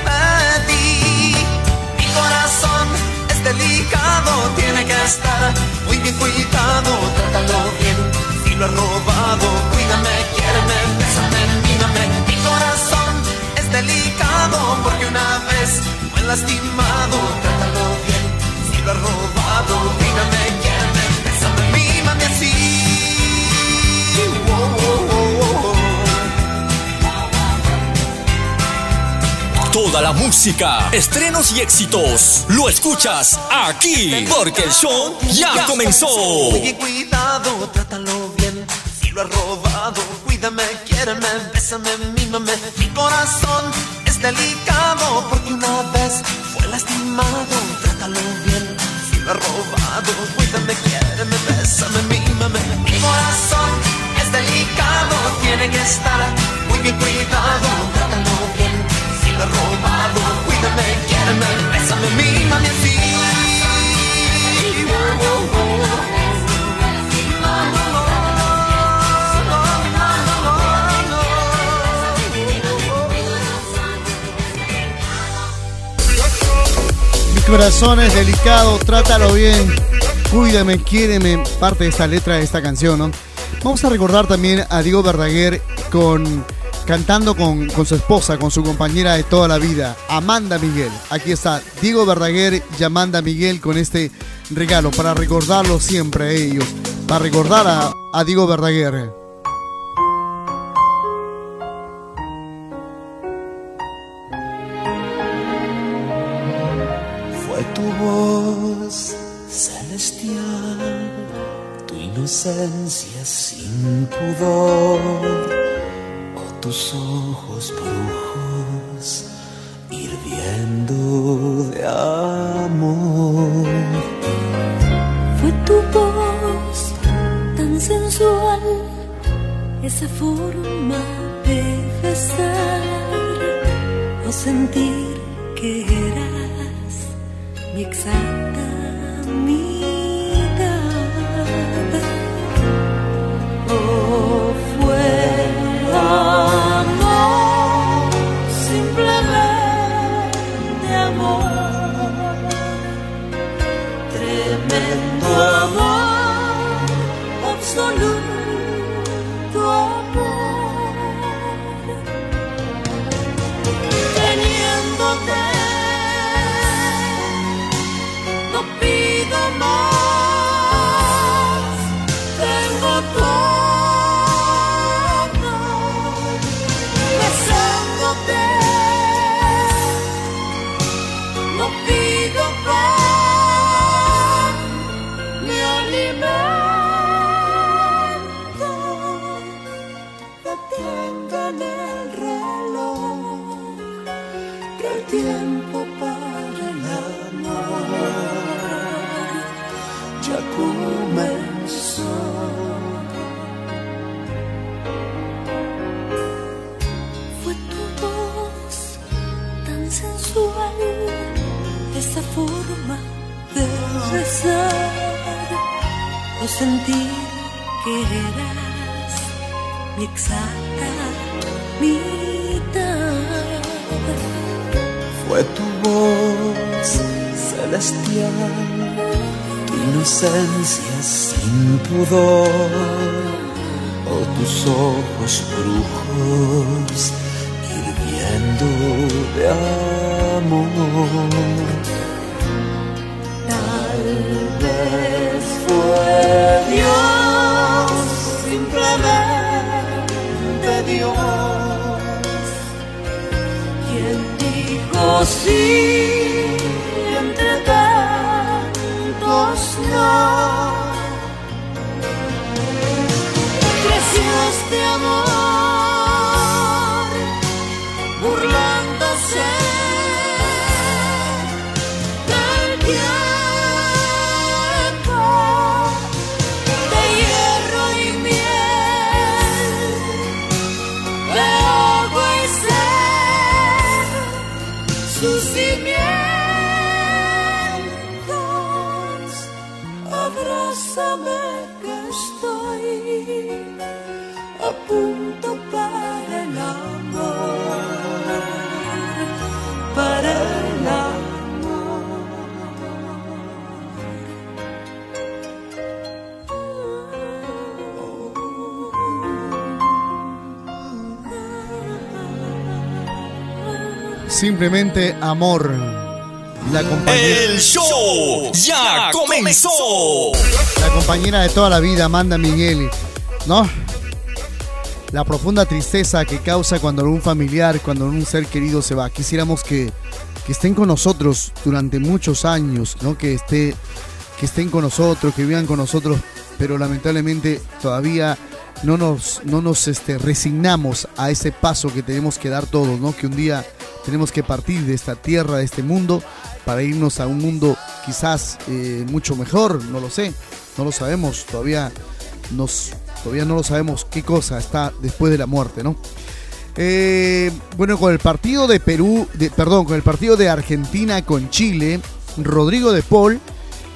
de ti. Mi corazón es delicado, tiene que estar muy bien cuidado. Trátalo bien, si lo he robado, cuídame, quiéreme, bésame, mímame. Mi corazón es delicado porque una vez fue lastimado. Trátalo bien, lo he robado, cuídame, quiéreme, bésame, mímame así. Toda la música, estrenos y éxitos, lo escuchas aquí, porque el show ya comenzó. Oye, cuidado, trátalo bien. Si lo he robado, cuídame, quiéreme, bésame, mímame. Mi corazón es delicado porque muy bien cuidado. Trátalo bien. Si lo he robado, cuídame, quiéreme, bésame, mímame así. Corazón es delicado, trátalo bien. Cuídame, quiéreme. Parte de esta letra de esta canción, ¿no? Vamos a recordar también a Diego Verdaguer con cantando con, con su esposa, con su compañera de toda la vida, Amanda Miguel. Aquí está Diego Verdaguer y Amanda Miguel con este regalo para recordarlo siempre a ellos, para recordar a, a Diego Verdaguer. Fue tu voz celestial, tu inocencia pudor, o tus ojos brujos hirviendo de amor. Fue tu voz tan sensual, esa forma de besar o sentir que eras mi exacta pudor, o tus ojos brujos hirviendo de amor. Amor. La compañera, El show ya comenzó. la compañera de toda la vida, Amanda Miguel. ¿No? La profunda tristeza que causa cuando un familiar, cuando un ser querido se va. Quisiéramos que, que estén con nosotros durante muchos años, ¿no? Que, esté, que estén con nosotros, que vivan con nosotros, pero lamentablemente todavía no nos, no nos este, resignamos a ese paso que tenemos que dar todos, ¿no? Que un día tenemos que partir de esta tierra, de este mundo, para irnos a un mundo quizás eh, mucho mejor, no lo sé, no lo sabemos, todavía, nos, todavía no lo sabemos qué cosa está después de la muerte, ¿no? Eh, bueno, con el partido de Perú, de, perdón, con el partido de Argentina con Chile, Rodrigo de Paul,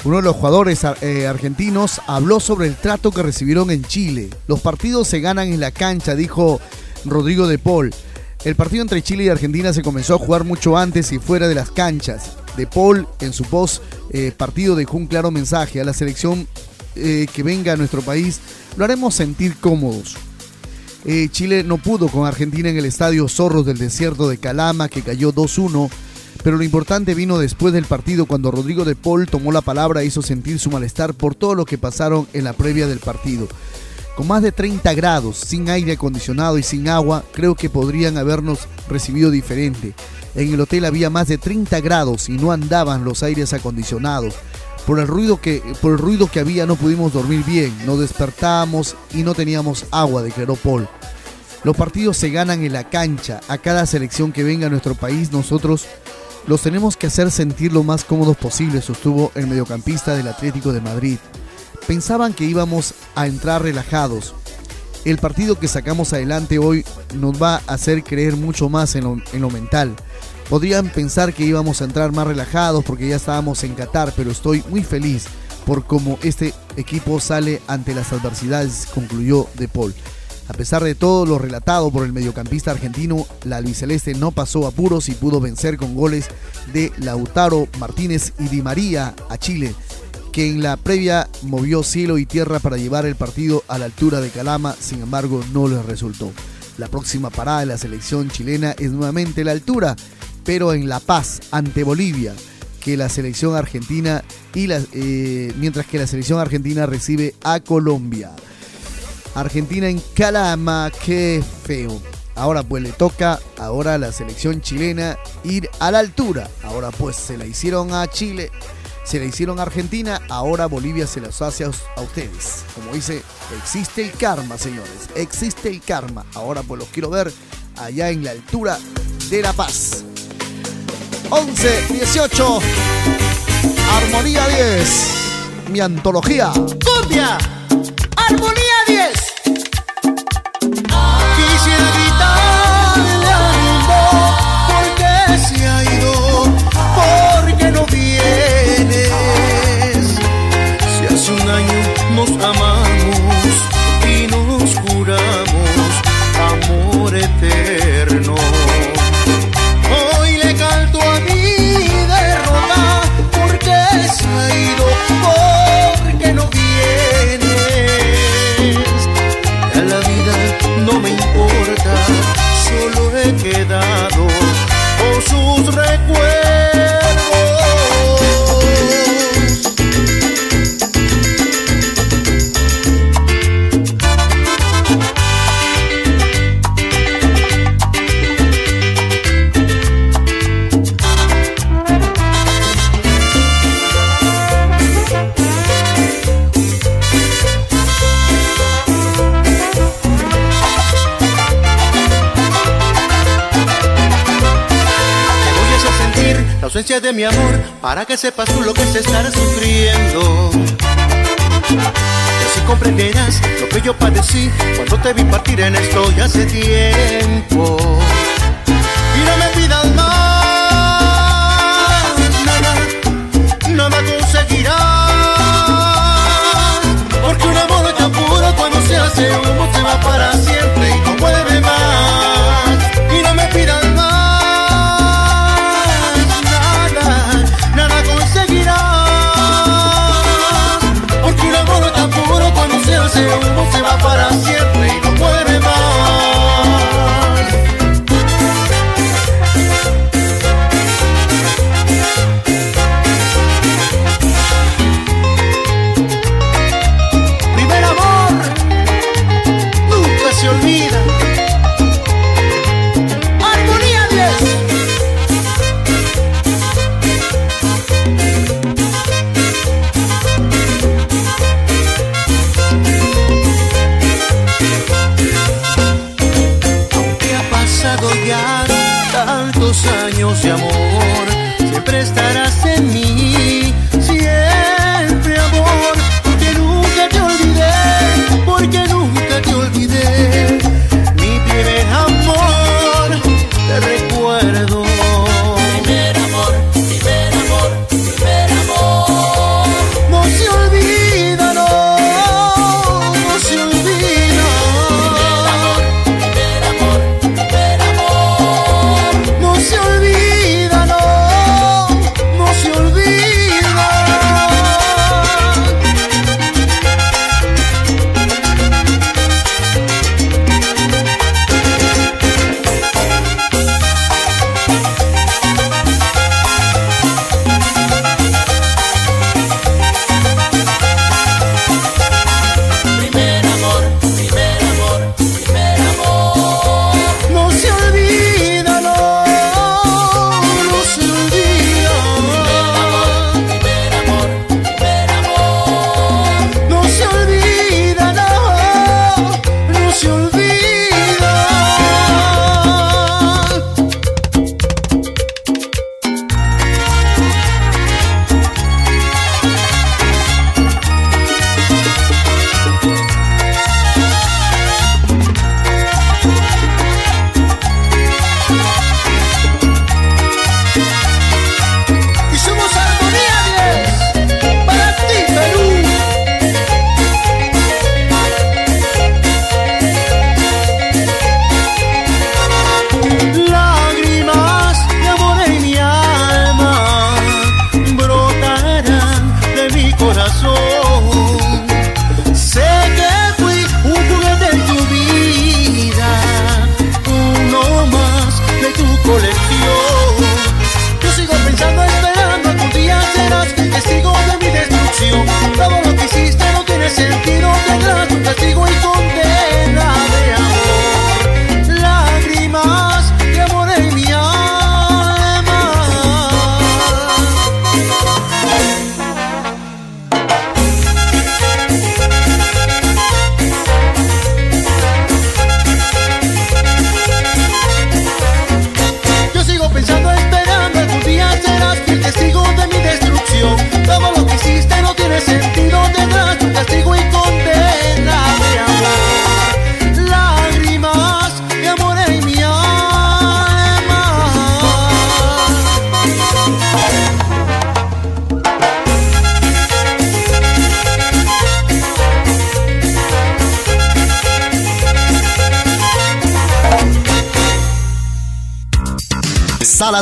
uno de los jugadores eh, argentinos, habló sobre el trato que recibieron en Chile. Los partidos se ganan en la cancha, dijo Rodrigo de Paul. El partido entre Chile y Argentina se comenzó a jugar mucho antes y fuera de las canchas. De Paul, en su post eh, partido, dejó un claro mensaje a la selección eh, que venga a nuestro país. Lo haremos sentir cómodos. Eh, Chile no pudo con Argentina en el estadio Zorros del Desierto de Calama, que cayó 2-1. Pero lo importante vino después del partido cuando Rodrigo de Paul tomó la palabra e hizo sentir su malestar por todo lo que pasaron en la previa del partido. Con más de 30 grados, sin aire acondicionado y sin agua, creo que podrían habernos recibido diferente. En el hotel había más de 30 grados y no andaban los aires acondicionados. Por el ruido que, por el ruido que había no pudimos dormir bien, no despertábamos y no teníamos agua, declaró Paul. Los partidos se ganan en la cancha. A cada selección que venga a nuestro país, nosotros los tenemos que hacer sentir lo más cómodos posible, sostuvo el mediocampista del Atlético de Madrid. Pensaban que íbamos a entrar relajados. El partido que sacamos adelante hoy nos va a hacer creer mucho más en lo, en lo mental. Podrían pensar que íbamos a entrar más relajados porque ya estábamos en Qatar, pero estoy muy feliz por cómo este equipo sale ante las adversidades, concluyó De Paul. A pesar de todo lo relatado por el mediocampista argentino, la albiceleste no pasó apuros y pudo vencer con goles de Lautaro Martínez y Di María a Chile, que en la previa movió cielo y tierra para llevar el partido a la altura de Calama, sin embargo no les resultó. La próxima parada de la selección chilena es nuevamente la altura, pero en La Paz, ante Bolivia, que la selección argentina y la, eh, mientras que la selección argentina recibe a Colombia. Argentina en Calama, qué feo. Ahora pues le toca ahora a la selección chilena ir a la altura. Ahora pues se la hicieron a Chile, se la hicieron a Argentina, ahora Bolivia se las hace a, ustedes. Como dice, existe el karma, señores, existe el karma. Ahora pues los quiero ver allá en la altura de La Paz. 11, 18, Armonía 10, mi antología. Cumbia, armonía 10. somos amados. Para que sepas tú lo que es estar sufriendo. Y así comprenderás lo que yo padecí cuando te vi partir en esto ya hace tiempo. Y no me pidas más, nada, nada conseguirás. Porque un amor tan puro cuando se hace humo se va para siempre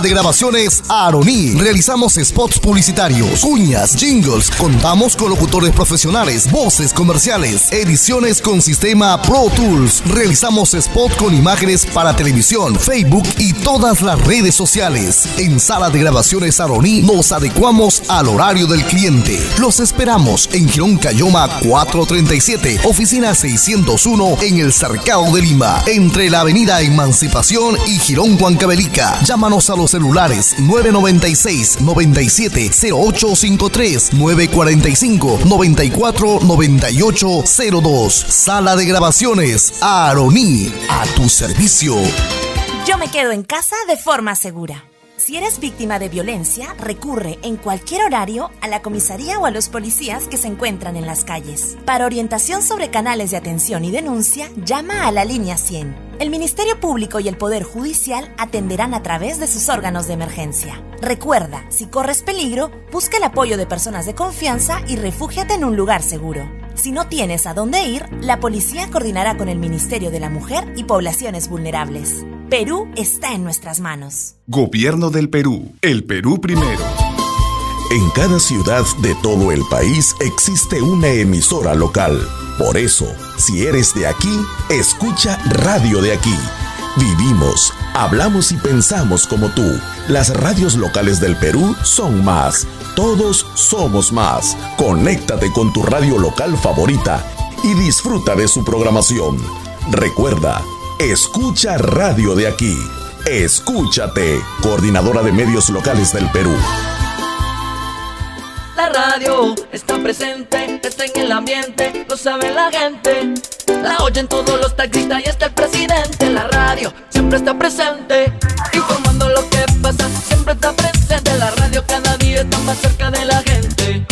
de grabaciones Aroní. Realizamos spots publicitarios, cuñas, jingles. Contamos con locutores profesionales, voces comerciales, ediciones con sistema Pro Tools. Realizamos spot con imágenes para televisión, Facebook y todas las redes sociales. En Sala de grabaciones Aroní nos adecuamos al horario del cliente. Los esperamos en Girón Cayoma 437, oficina 601 en el Cercado de Lima, entre la avenida Emancipación y Girón Huancavelica. Llámanos a los celulares 996 97 0853 945 94 98 02. Sala de grabaciones Aroní, a tu servicio. Yo me quedo en casa de forma segura. Si eres víctima de violencia, recurre en cualquier horario a la comisaría o a los policías que se encuentran en las calles. Para orientación sobre canales de atención y denuncia, llama a la línea 100. El Ministerio Público y el Poder Judicial atenderán a través de sus órganos de emergencia. Recuerda, si corres peligro, busca el apoyo de personas de confianza y refúgiate en un lugar seguro. Si no tienes a dónde ir, la policía coordinará con el Ministerio de la Mujer y Poblaciones Vulnerables. Perú está en nuestras manos. Gobierno del Perú. El Perú primero. En cada ciudad de todo el país existe una emisora local. Por eso, si eres de aquí, escucha Radio de aquí. Vivimos, hablamos y pensamos como tú. Las radios locales del Perú son más. Todos somos más. Conéctate con tu radio local favorita y disfruta de su programación. Recuerda, escucha Radio de aquí. Escúchate, Coordinadora de Medios Locales del Perú. La radio está presente, está en el ambiente, lo sabe la gente. La oyen todos los taxistas y está el presidente. La radio siempre está presente, informando lo que pasa, siempre está presente. La radio cada está más cerca de la gente.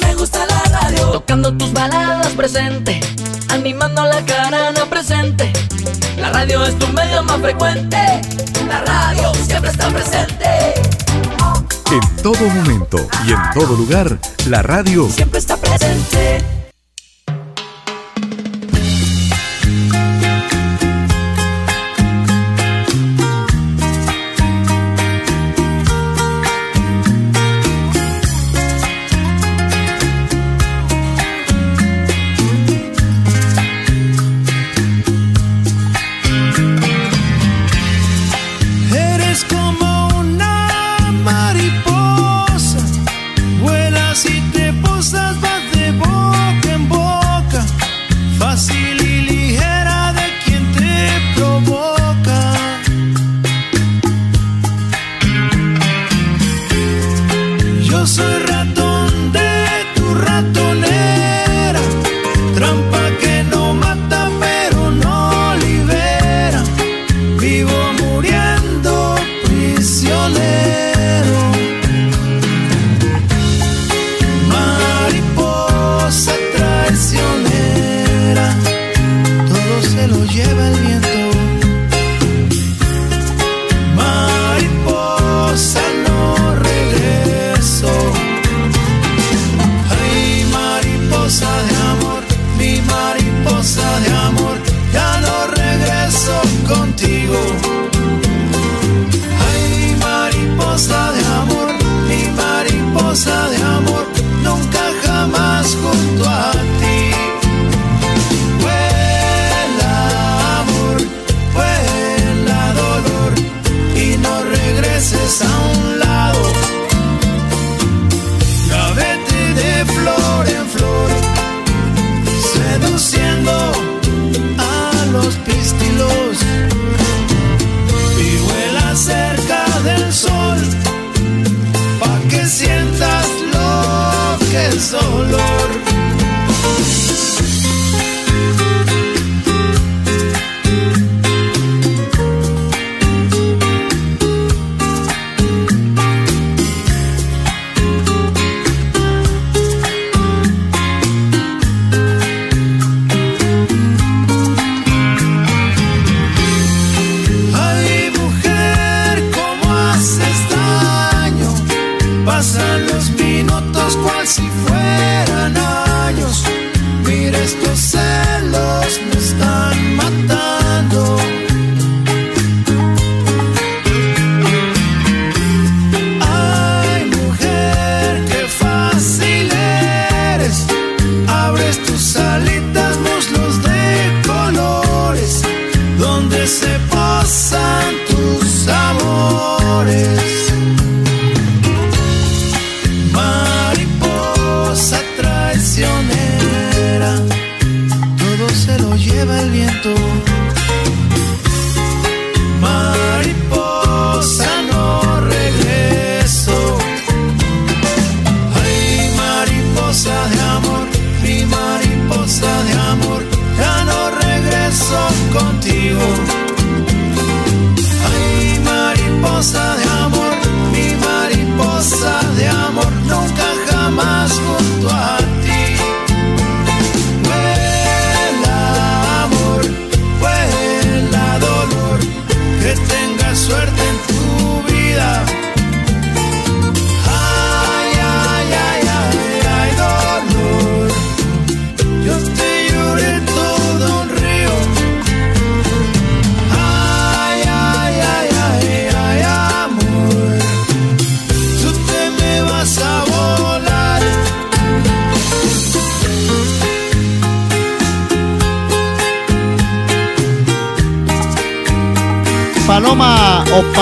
Me gusta la radio, tocando tus baladas presente, animando la carana presente. La radio es tu medio más frecuente. La radio siempre está presente. En todo momento y en todo lugar, la radio Siempre está presente.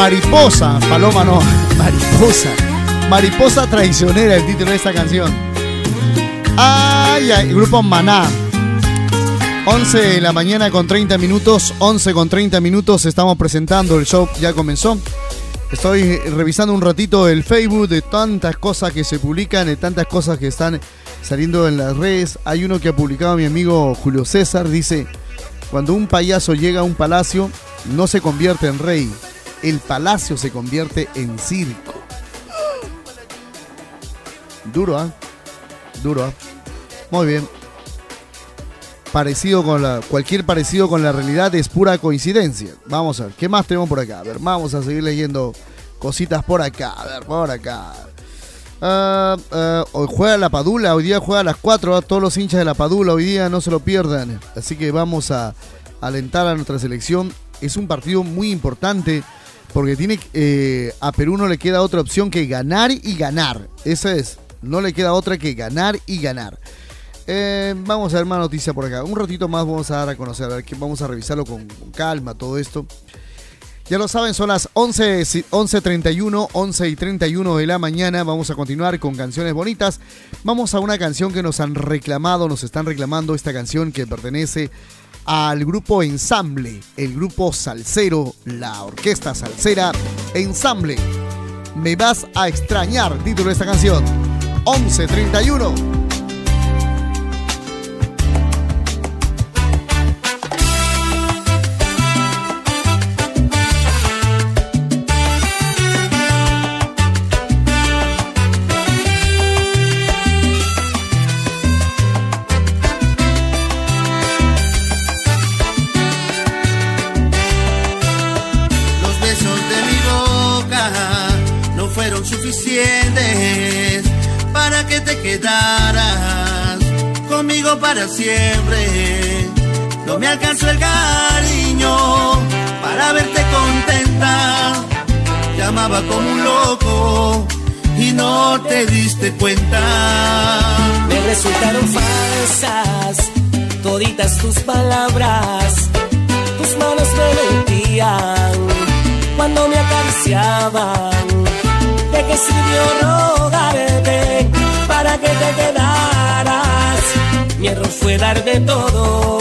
Mariposa. Paloma no, Mariposa. Mariposa traicionera, el título de esta canción. Ay, ay, grupo Maná. 11 de la mañana con 30 minutos, 11 con 30 minutos, estamos presentando, el show ya comenzó. Estoy revisando un ratito el Facebook de tantas cosas que se publican, de tantas cosas que están saliendo en las redes. Hay uno que ha publicado mi amigo Julio César, dice, cuando un payaso llega a un palacio, no se convierte en rey, el palacio se convierte en circo. Duro, ¿ah? Duro, ¿ah? Muy bien. Parecido con la. Cualquier parecido con la realidad es pura coincidencia. Vamos a ver, ¿qué más tenemos por acá? A ver, vamos a seguir leyendo cositas por acá. A ver, por acá. Ah, ah, hoy juega la Padula, hoy día juega a las 4. Todos los hinchas de la Padula hoy día no se lo pierdan. Así que vamos a alentar a nuestra selección. Es un partido muy importante porque tiene eh, a Perú no le queda otra opción que ganar y ganar. Esa es. No le queda otra que ganar y ganar. Eh, vamos a ver más noticias por acá. Un ratito más vamos a dar a conocer. A ver, que vamos a revisarlo con, calma, todo esto. Ya lo saben, son las 11, 11.31, 11 y 31 de la mañana. Vamos a continuar con canciones bonitas. Vamos a una canción que nos han reclamado, nos están reclamando esta canción que pertenece al grupo Ensamble, el grupo Salsero, la orquesta Salsera Ensamble. Me vas a extrañar, título de esta canción. 11.31. te quedaras conmigo para siempre. No me alcanzó el cariño para verte contenta. Llamaba como un loco y no te diste cuenta. Me resultaron falsas toditas tus palabras. Tus manos me mentían cuando me acariciaban. ¿De qué sirvió rogarte para que te quedaras? Mi error fue darte todo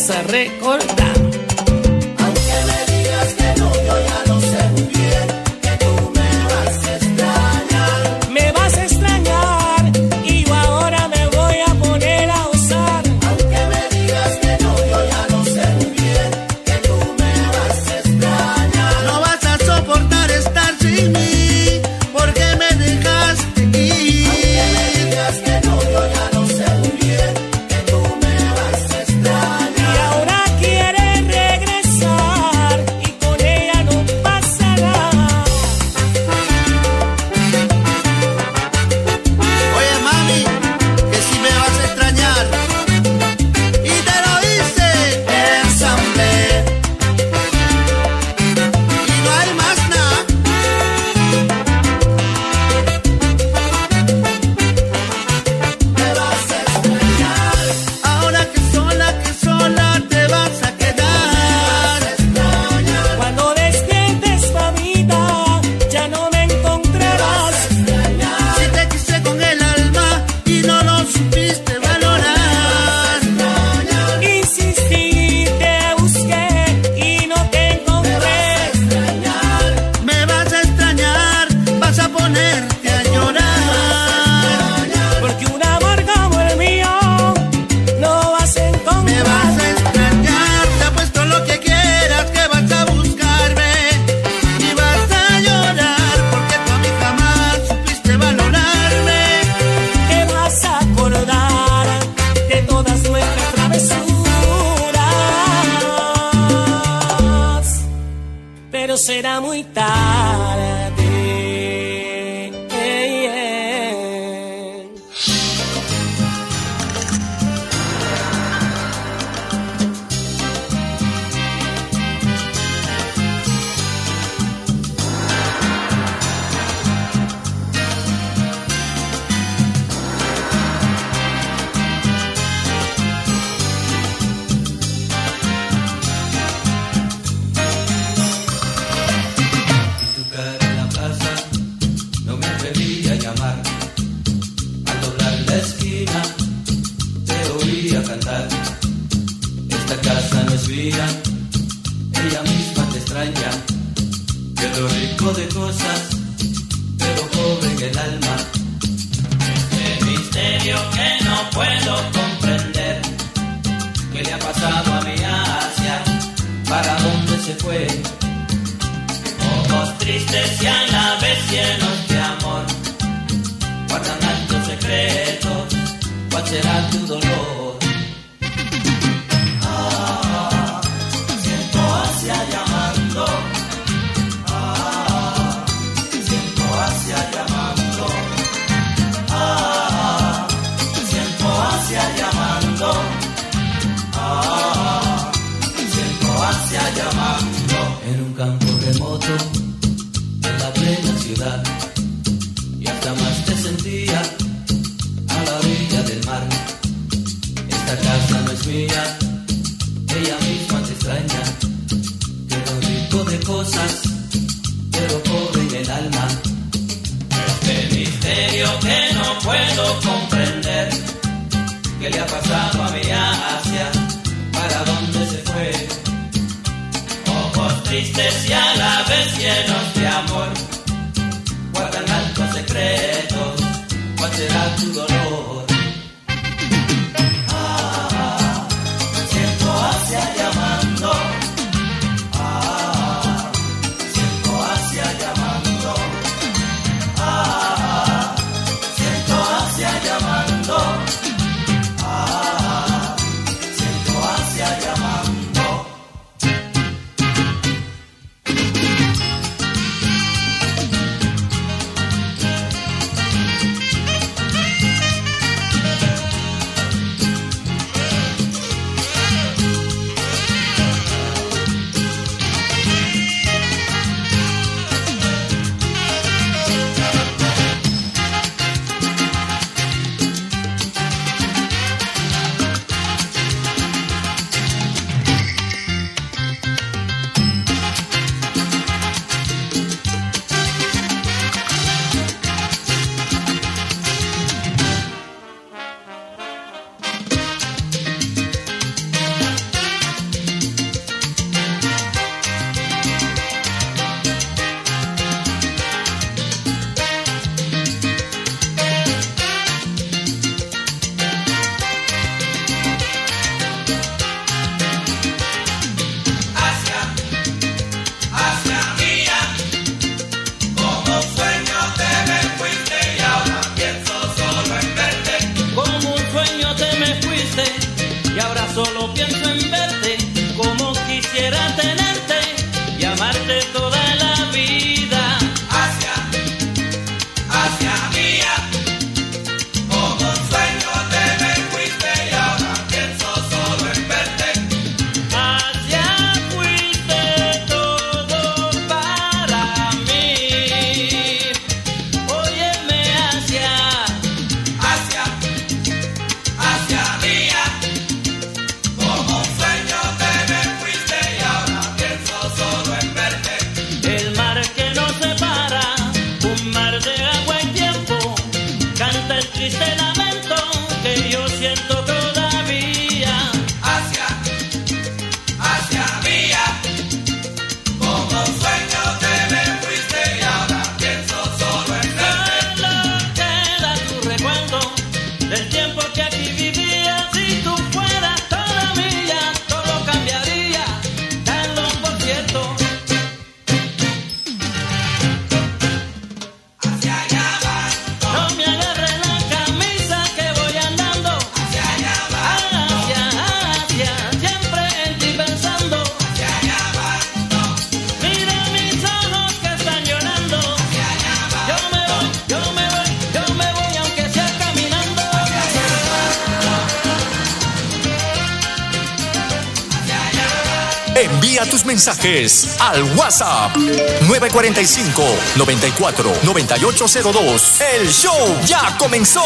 vas a recordar. Mensajes al WhatsApp 945 94 9802. El show ya comenzó.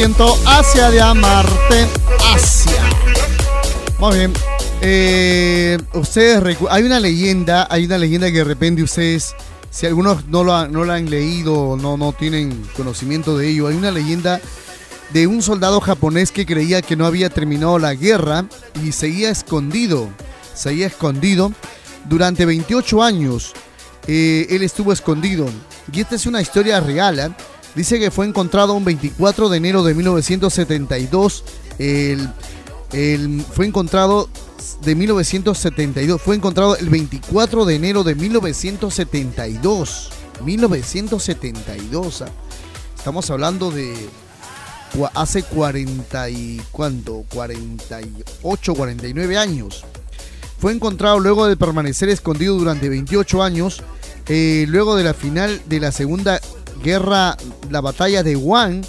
Siento Asia de amarte, Asia. Muy bien. Eh, ustedes hay una leyenda, hay una leyenda que de repente ustedes, si algunos no lo han, no la han leído, no, no tienen conocimiento de ello, hay una leyenda de un soldado japonés que creía que no había terminado la guerra y seguía escondido, seguía escondido durante 28 años. eh, él estuvo escondido. Y esta es una historia real. ¿eh? Dice que fue encontrado un 24 de enero de 1972. El, fue encontrado de 1972. Fue encontrado el 24 de enero de 1972. 1972. ¿ah? Estamos hablando de hace 40 y cuánto, 48, 49 años. Fue encontrado luego de permanecer escondido durante 28 años, eh, luego de la final de la Segunda Guerra, la batalla de Wan,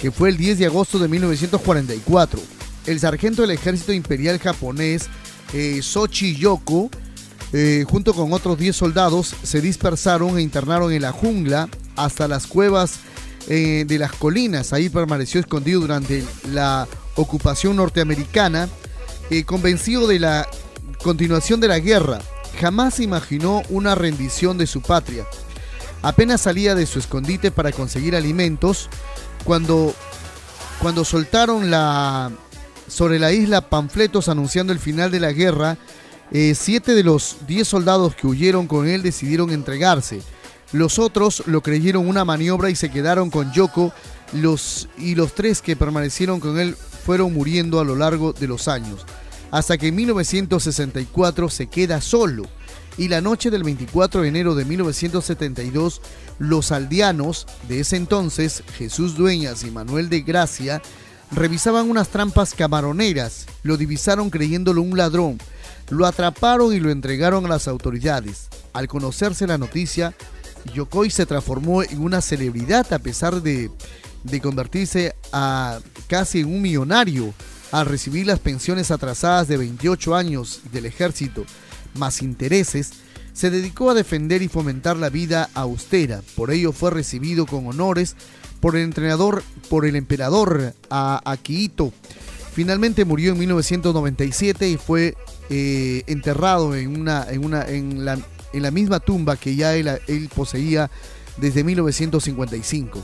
que fue el 10 de agosto de 1944. El sargento del ejército imperial japonés, eh, Sochi Yoko, eh, junto con otros 10 soldados, se dispersaron e internaron en la jungla hasta las cuevas eh, de las colinas. Ahí permaneció escondido durante la ocupación norteamericana, eh, convencido de la continuación de la guerra. Jamás imaginó una rendición de su patria. Apenas salía de su escondite para conseguir alimentos, cuando, cuando soltaron la, sobre la isla panfletos anunciando el final de la guerra, eh, siete de los diez soldados que huyeron con él decidieron entregarse. Los otros lo creyeron una maniobra y se quedaron con Yoko. Los, y los tres que permanecieron con él fueron muriendo a lo largo de los años. Hasta que en 1964 se queda solo. Y la noche del 24 de enero de 1972, los aldeanos de ese entonces, Jesús Dueñas y Manuel de Gracia, revisaban unas trampas camaroneras. Lo divisaron creyéndolo un ladrón. Lo atraparon y lo entregaron a las autoridades. Al conocerse la noticia, Yokoi se transformó en una celebridad a pesar de, de convertirse a casi en un millonario al recibir las pensiones atrasadas de 28 años del ejército más intereses, se dedicó a defender y fomentar la vida austera. Por ello fue recibido con honores por el entrenador, por el emperador a Akihito. Finalmente murió en 1997 y fue eh, enterrado en, una, en, una, en, la, en la misma tumba que ya él, él poseía desde 1955.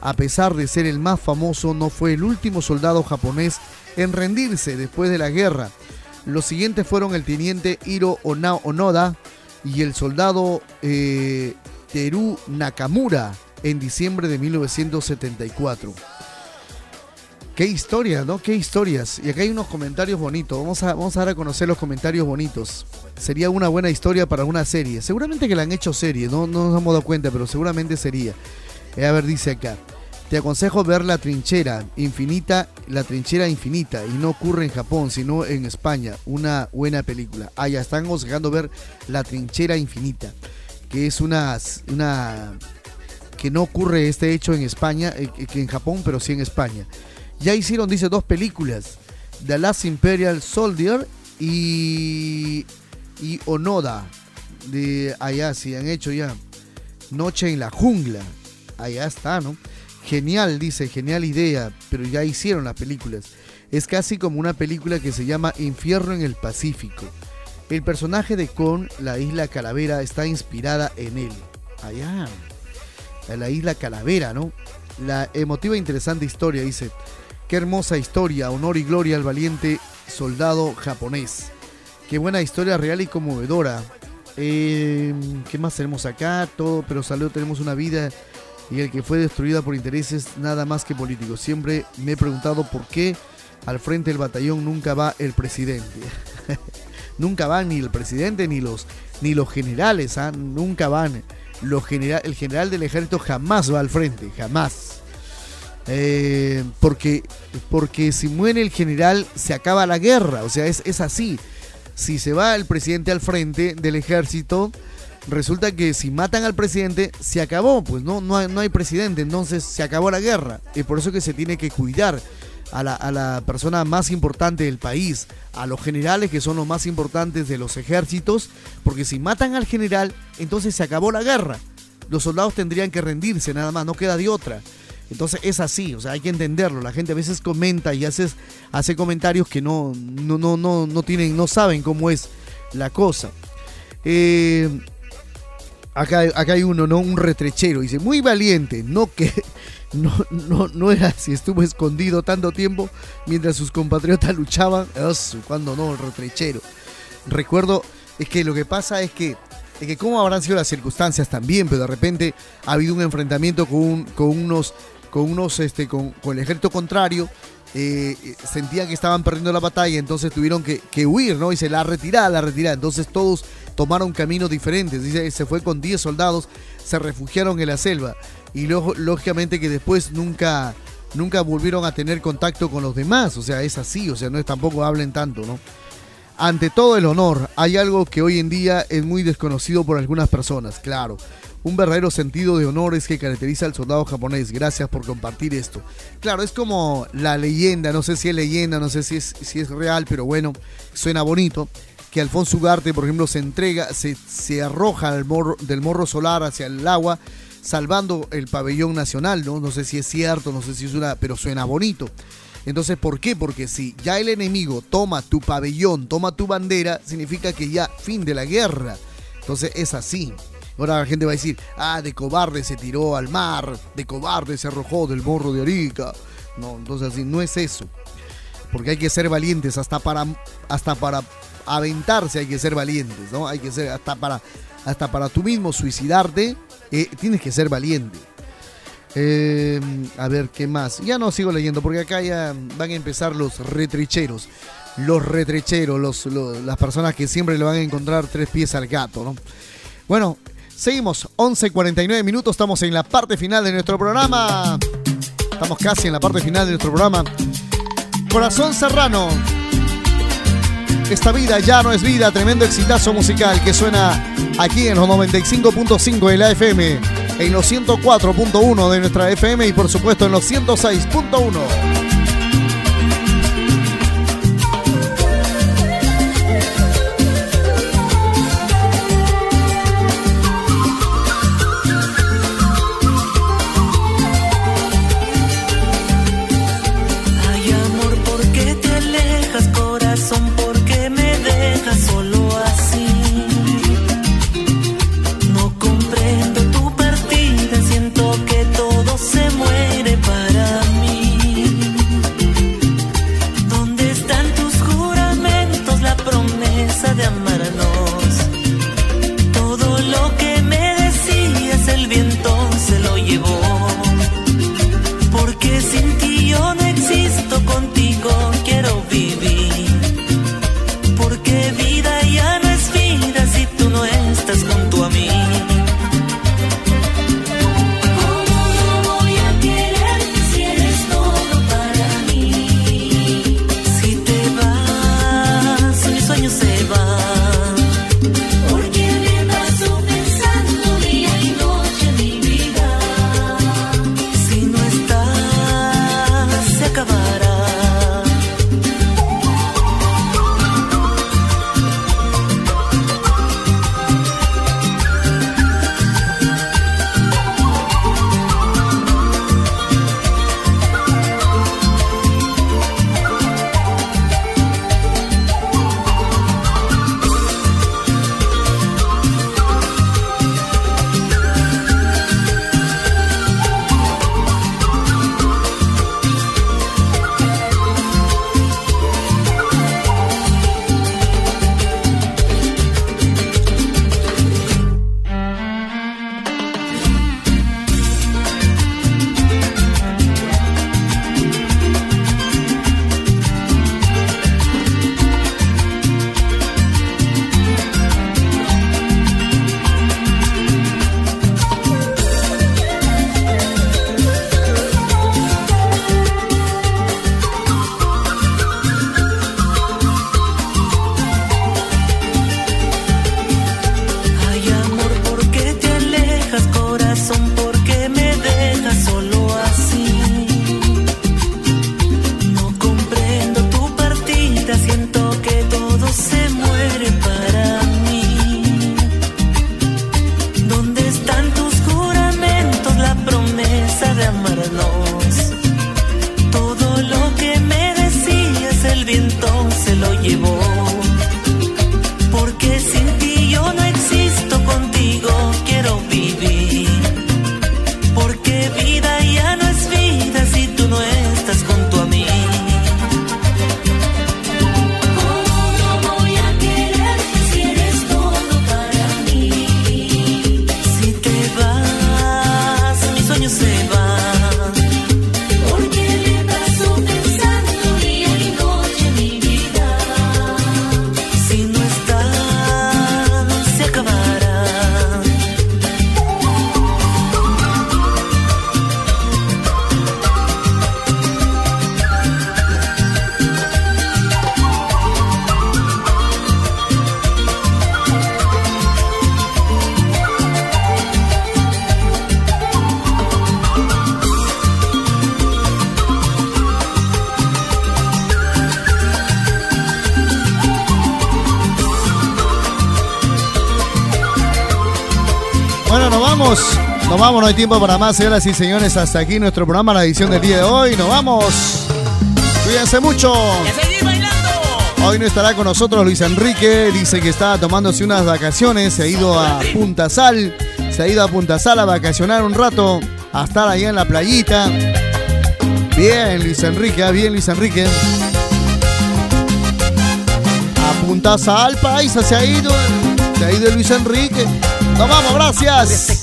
A pesar de ser el más famoso, no fue el último soldado japonés en rendirse después de la guerra. Los siguientes fueron el teniente Hiro Onoda y el soldado eh, Teru Nakamura en diciembre de 1974. Qué historia, ¿no? Qué historias. Y acá hay unos comentarios bonitos. Vamos a, vamos a dar a conocer los comentarios bonitos. Sería una buena historia para una serie. Seguramente que la han hecho serie, no, no nos hemos dado cuenta, pero seguramente sería. Eh, a ver, dice acá. Te aconsejo ver La Trinchera Infinita, La Trinchera Infinita, y no ocurre en Japón, sino en España. Una buena película. Ah, ya están aconsejando ver La Trinchera Infinita, que es una, una que no ocurre este hecho en España, eh, que en Japón, pero sí en España. Ya hicieron, dice, dos películas. The Last Imperial Soldier y, y Onoda. De allá, sí, han hecho ya. Noche en la jungla. Allá está, ¿no? Genial, dice, genial idea, pero ya hicieron las películas. Es casi como una película que se llama Infierno en el Pacífico. El personaje de Kon, la isla Calavera, está inspirada en él. Allá. En la isla Calavera, ¿no? La emotiva e interesante historia, dice. Qué hermosa historia, honor y gloria al valiente soldado japonés. Qué buena historia real y conmovedora. Eh, ¿Qué más tenemos acá? Todo, pero salud, tenemos una vida y el que fue destruida por intereses nada más que políticos. Siempre me he preguntado por qué al frente del batallón nunca va el presidente. nunca van ni el presidente ni los ni los generales, ¿ah? nunca van. Los general, el general del ejército jamás va al frente, jamás. Eh, porque, porque si muere el general se acaba la guerra, o sea, es, es así. Si se va el presidente al frente del ejército, resulta que si matan al presidente, se acabó, pues no, no, hay, no hay presidente, entonces se acabó la guerra. Y por eso que se tiene que cuidar a la, a la persona más importante del país, a los generales que son los más importantes de los ejércitos, porque si matan al general, entonces se acabó la guerra. Los soldados tendrían que rendirse nada más, no queda de otra. Entonces es así, o sea, hay que entenderlo. La gente a veces comenta y hace, hace comentarios que no, no, no, no, no tienen, no saben cómo es la cosa. Eh, acá, acá hay uno, ¿no? Un retrechero. Dice, muy valiente, no que. No, no, no era si estuvo escondido tanto tiempo mientras sus compatriotas luchaban. Cuando no, el retrechero. Recuerdo, es que lo que pasa es que es que cómo habrán sido las circunstancias también, pero de repente ha habido un enfrentamiento con, un- con unos, con unos, este, con, con el ejército contrario. eh, eh, sentían que estaban perdiendo la batalla, entonces tuvieron que, que huir, ¿no? Dice, la retirada, la retirada. Entonces todos tomaron caminos diferentes. Dice, se fue con 10 soldados, se refugiaron en la selva. Y luego, lógicamente que después nunca, nunca volvieron a tener contacto con los demás. O sea, es así, o sea, no es tampoco hablen tanto, ¿no? Ante todo el honor, hay algo que hoy en día es muy desconocido por algunas personas, claro. Un verdadero sentido de honor es que caracteriza al soldado japonés. Gracias por compartir esto. Claro, es como la leyenda, no sé si es leyenda, no sé si es, si es real, pero bueno, suena bonito. Que Alfonso Ugarte, por ejemplo, se entrega, se, se arroja al morro- del morro solar hacia el agua, salvando el pabellón nacional, ¿no? No sé si es cierto, no sé si es una, pero suena bonito. Entonces, ¿por qué? Porque si ya el enemigo toma tu pabellón, toma tu bandera, significa que ya fin de la guerra. Entonces es así. Ahora la gente va a decir, ah, de cobarde se tiró al mar, de cobarde se arrojó del morro de Arica. No, entonces así, no es eso. Porque hay que ser valientes, hasta para, hasta para aventarse hay que ser valientes, ¿no? Hay que ser, hasta para, hasta para tú mismo suicidarte, eh, tienes que ser valiente. Eh, a ver, ¿qué más? Ya no sigo leyendo porque acá ya van a empezar los retricheros. Los retrecheros, los, los- las personas que siempre le van a encontrar tres pies al gato, ¿no? Bueno, seguimos. 11.49 minutos, estamos en la parte final de nuestro programa. Estamos casi en la parte final de nuestro programa. Corazón Serrano. Esta vida ya no es vida, tremendo exitazo musical que suena aquí en los 95.5 de la FM, en los 104.1 de nuestra FM y por supuesto en los 106.1. vamos, no hay tiempo para más, señoras y señores. Hasta aquí nuestro programa, la edición del día de hoy. Nos vamos. Cuídense mucho. Hoy no estará con nosotros Luis Enrique, dice que está tomándose unas vacaciones, se ha ido a Punta Sal, se ha ido a Punta Sal a vacacionar un rato, a estar allá en la playita. Bien, Luis Enrique, ah, bien, Luis Enrique. A Punta Sal, paisa, se ha ido, se ha ido Luis Enrique. Nos vamos, gracias.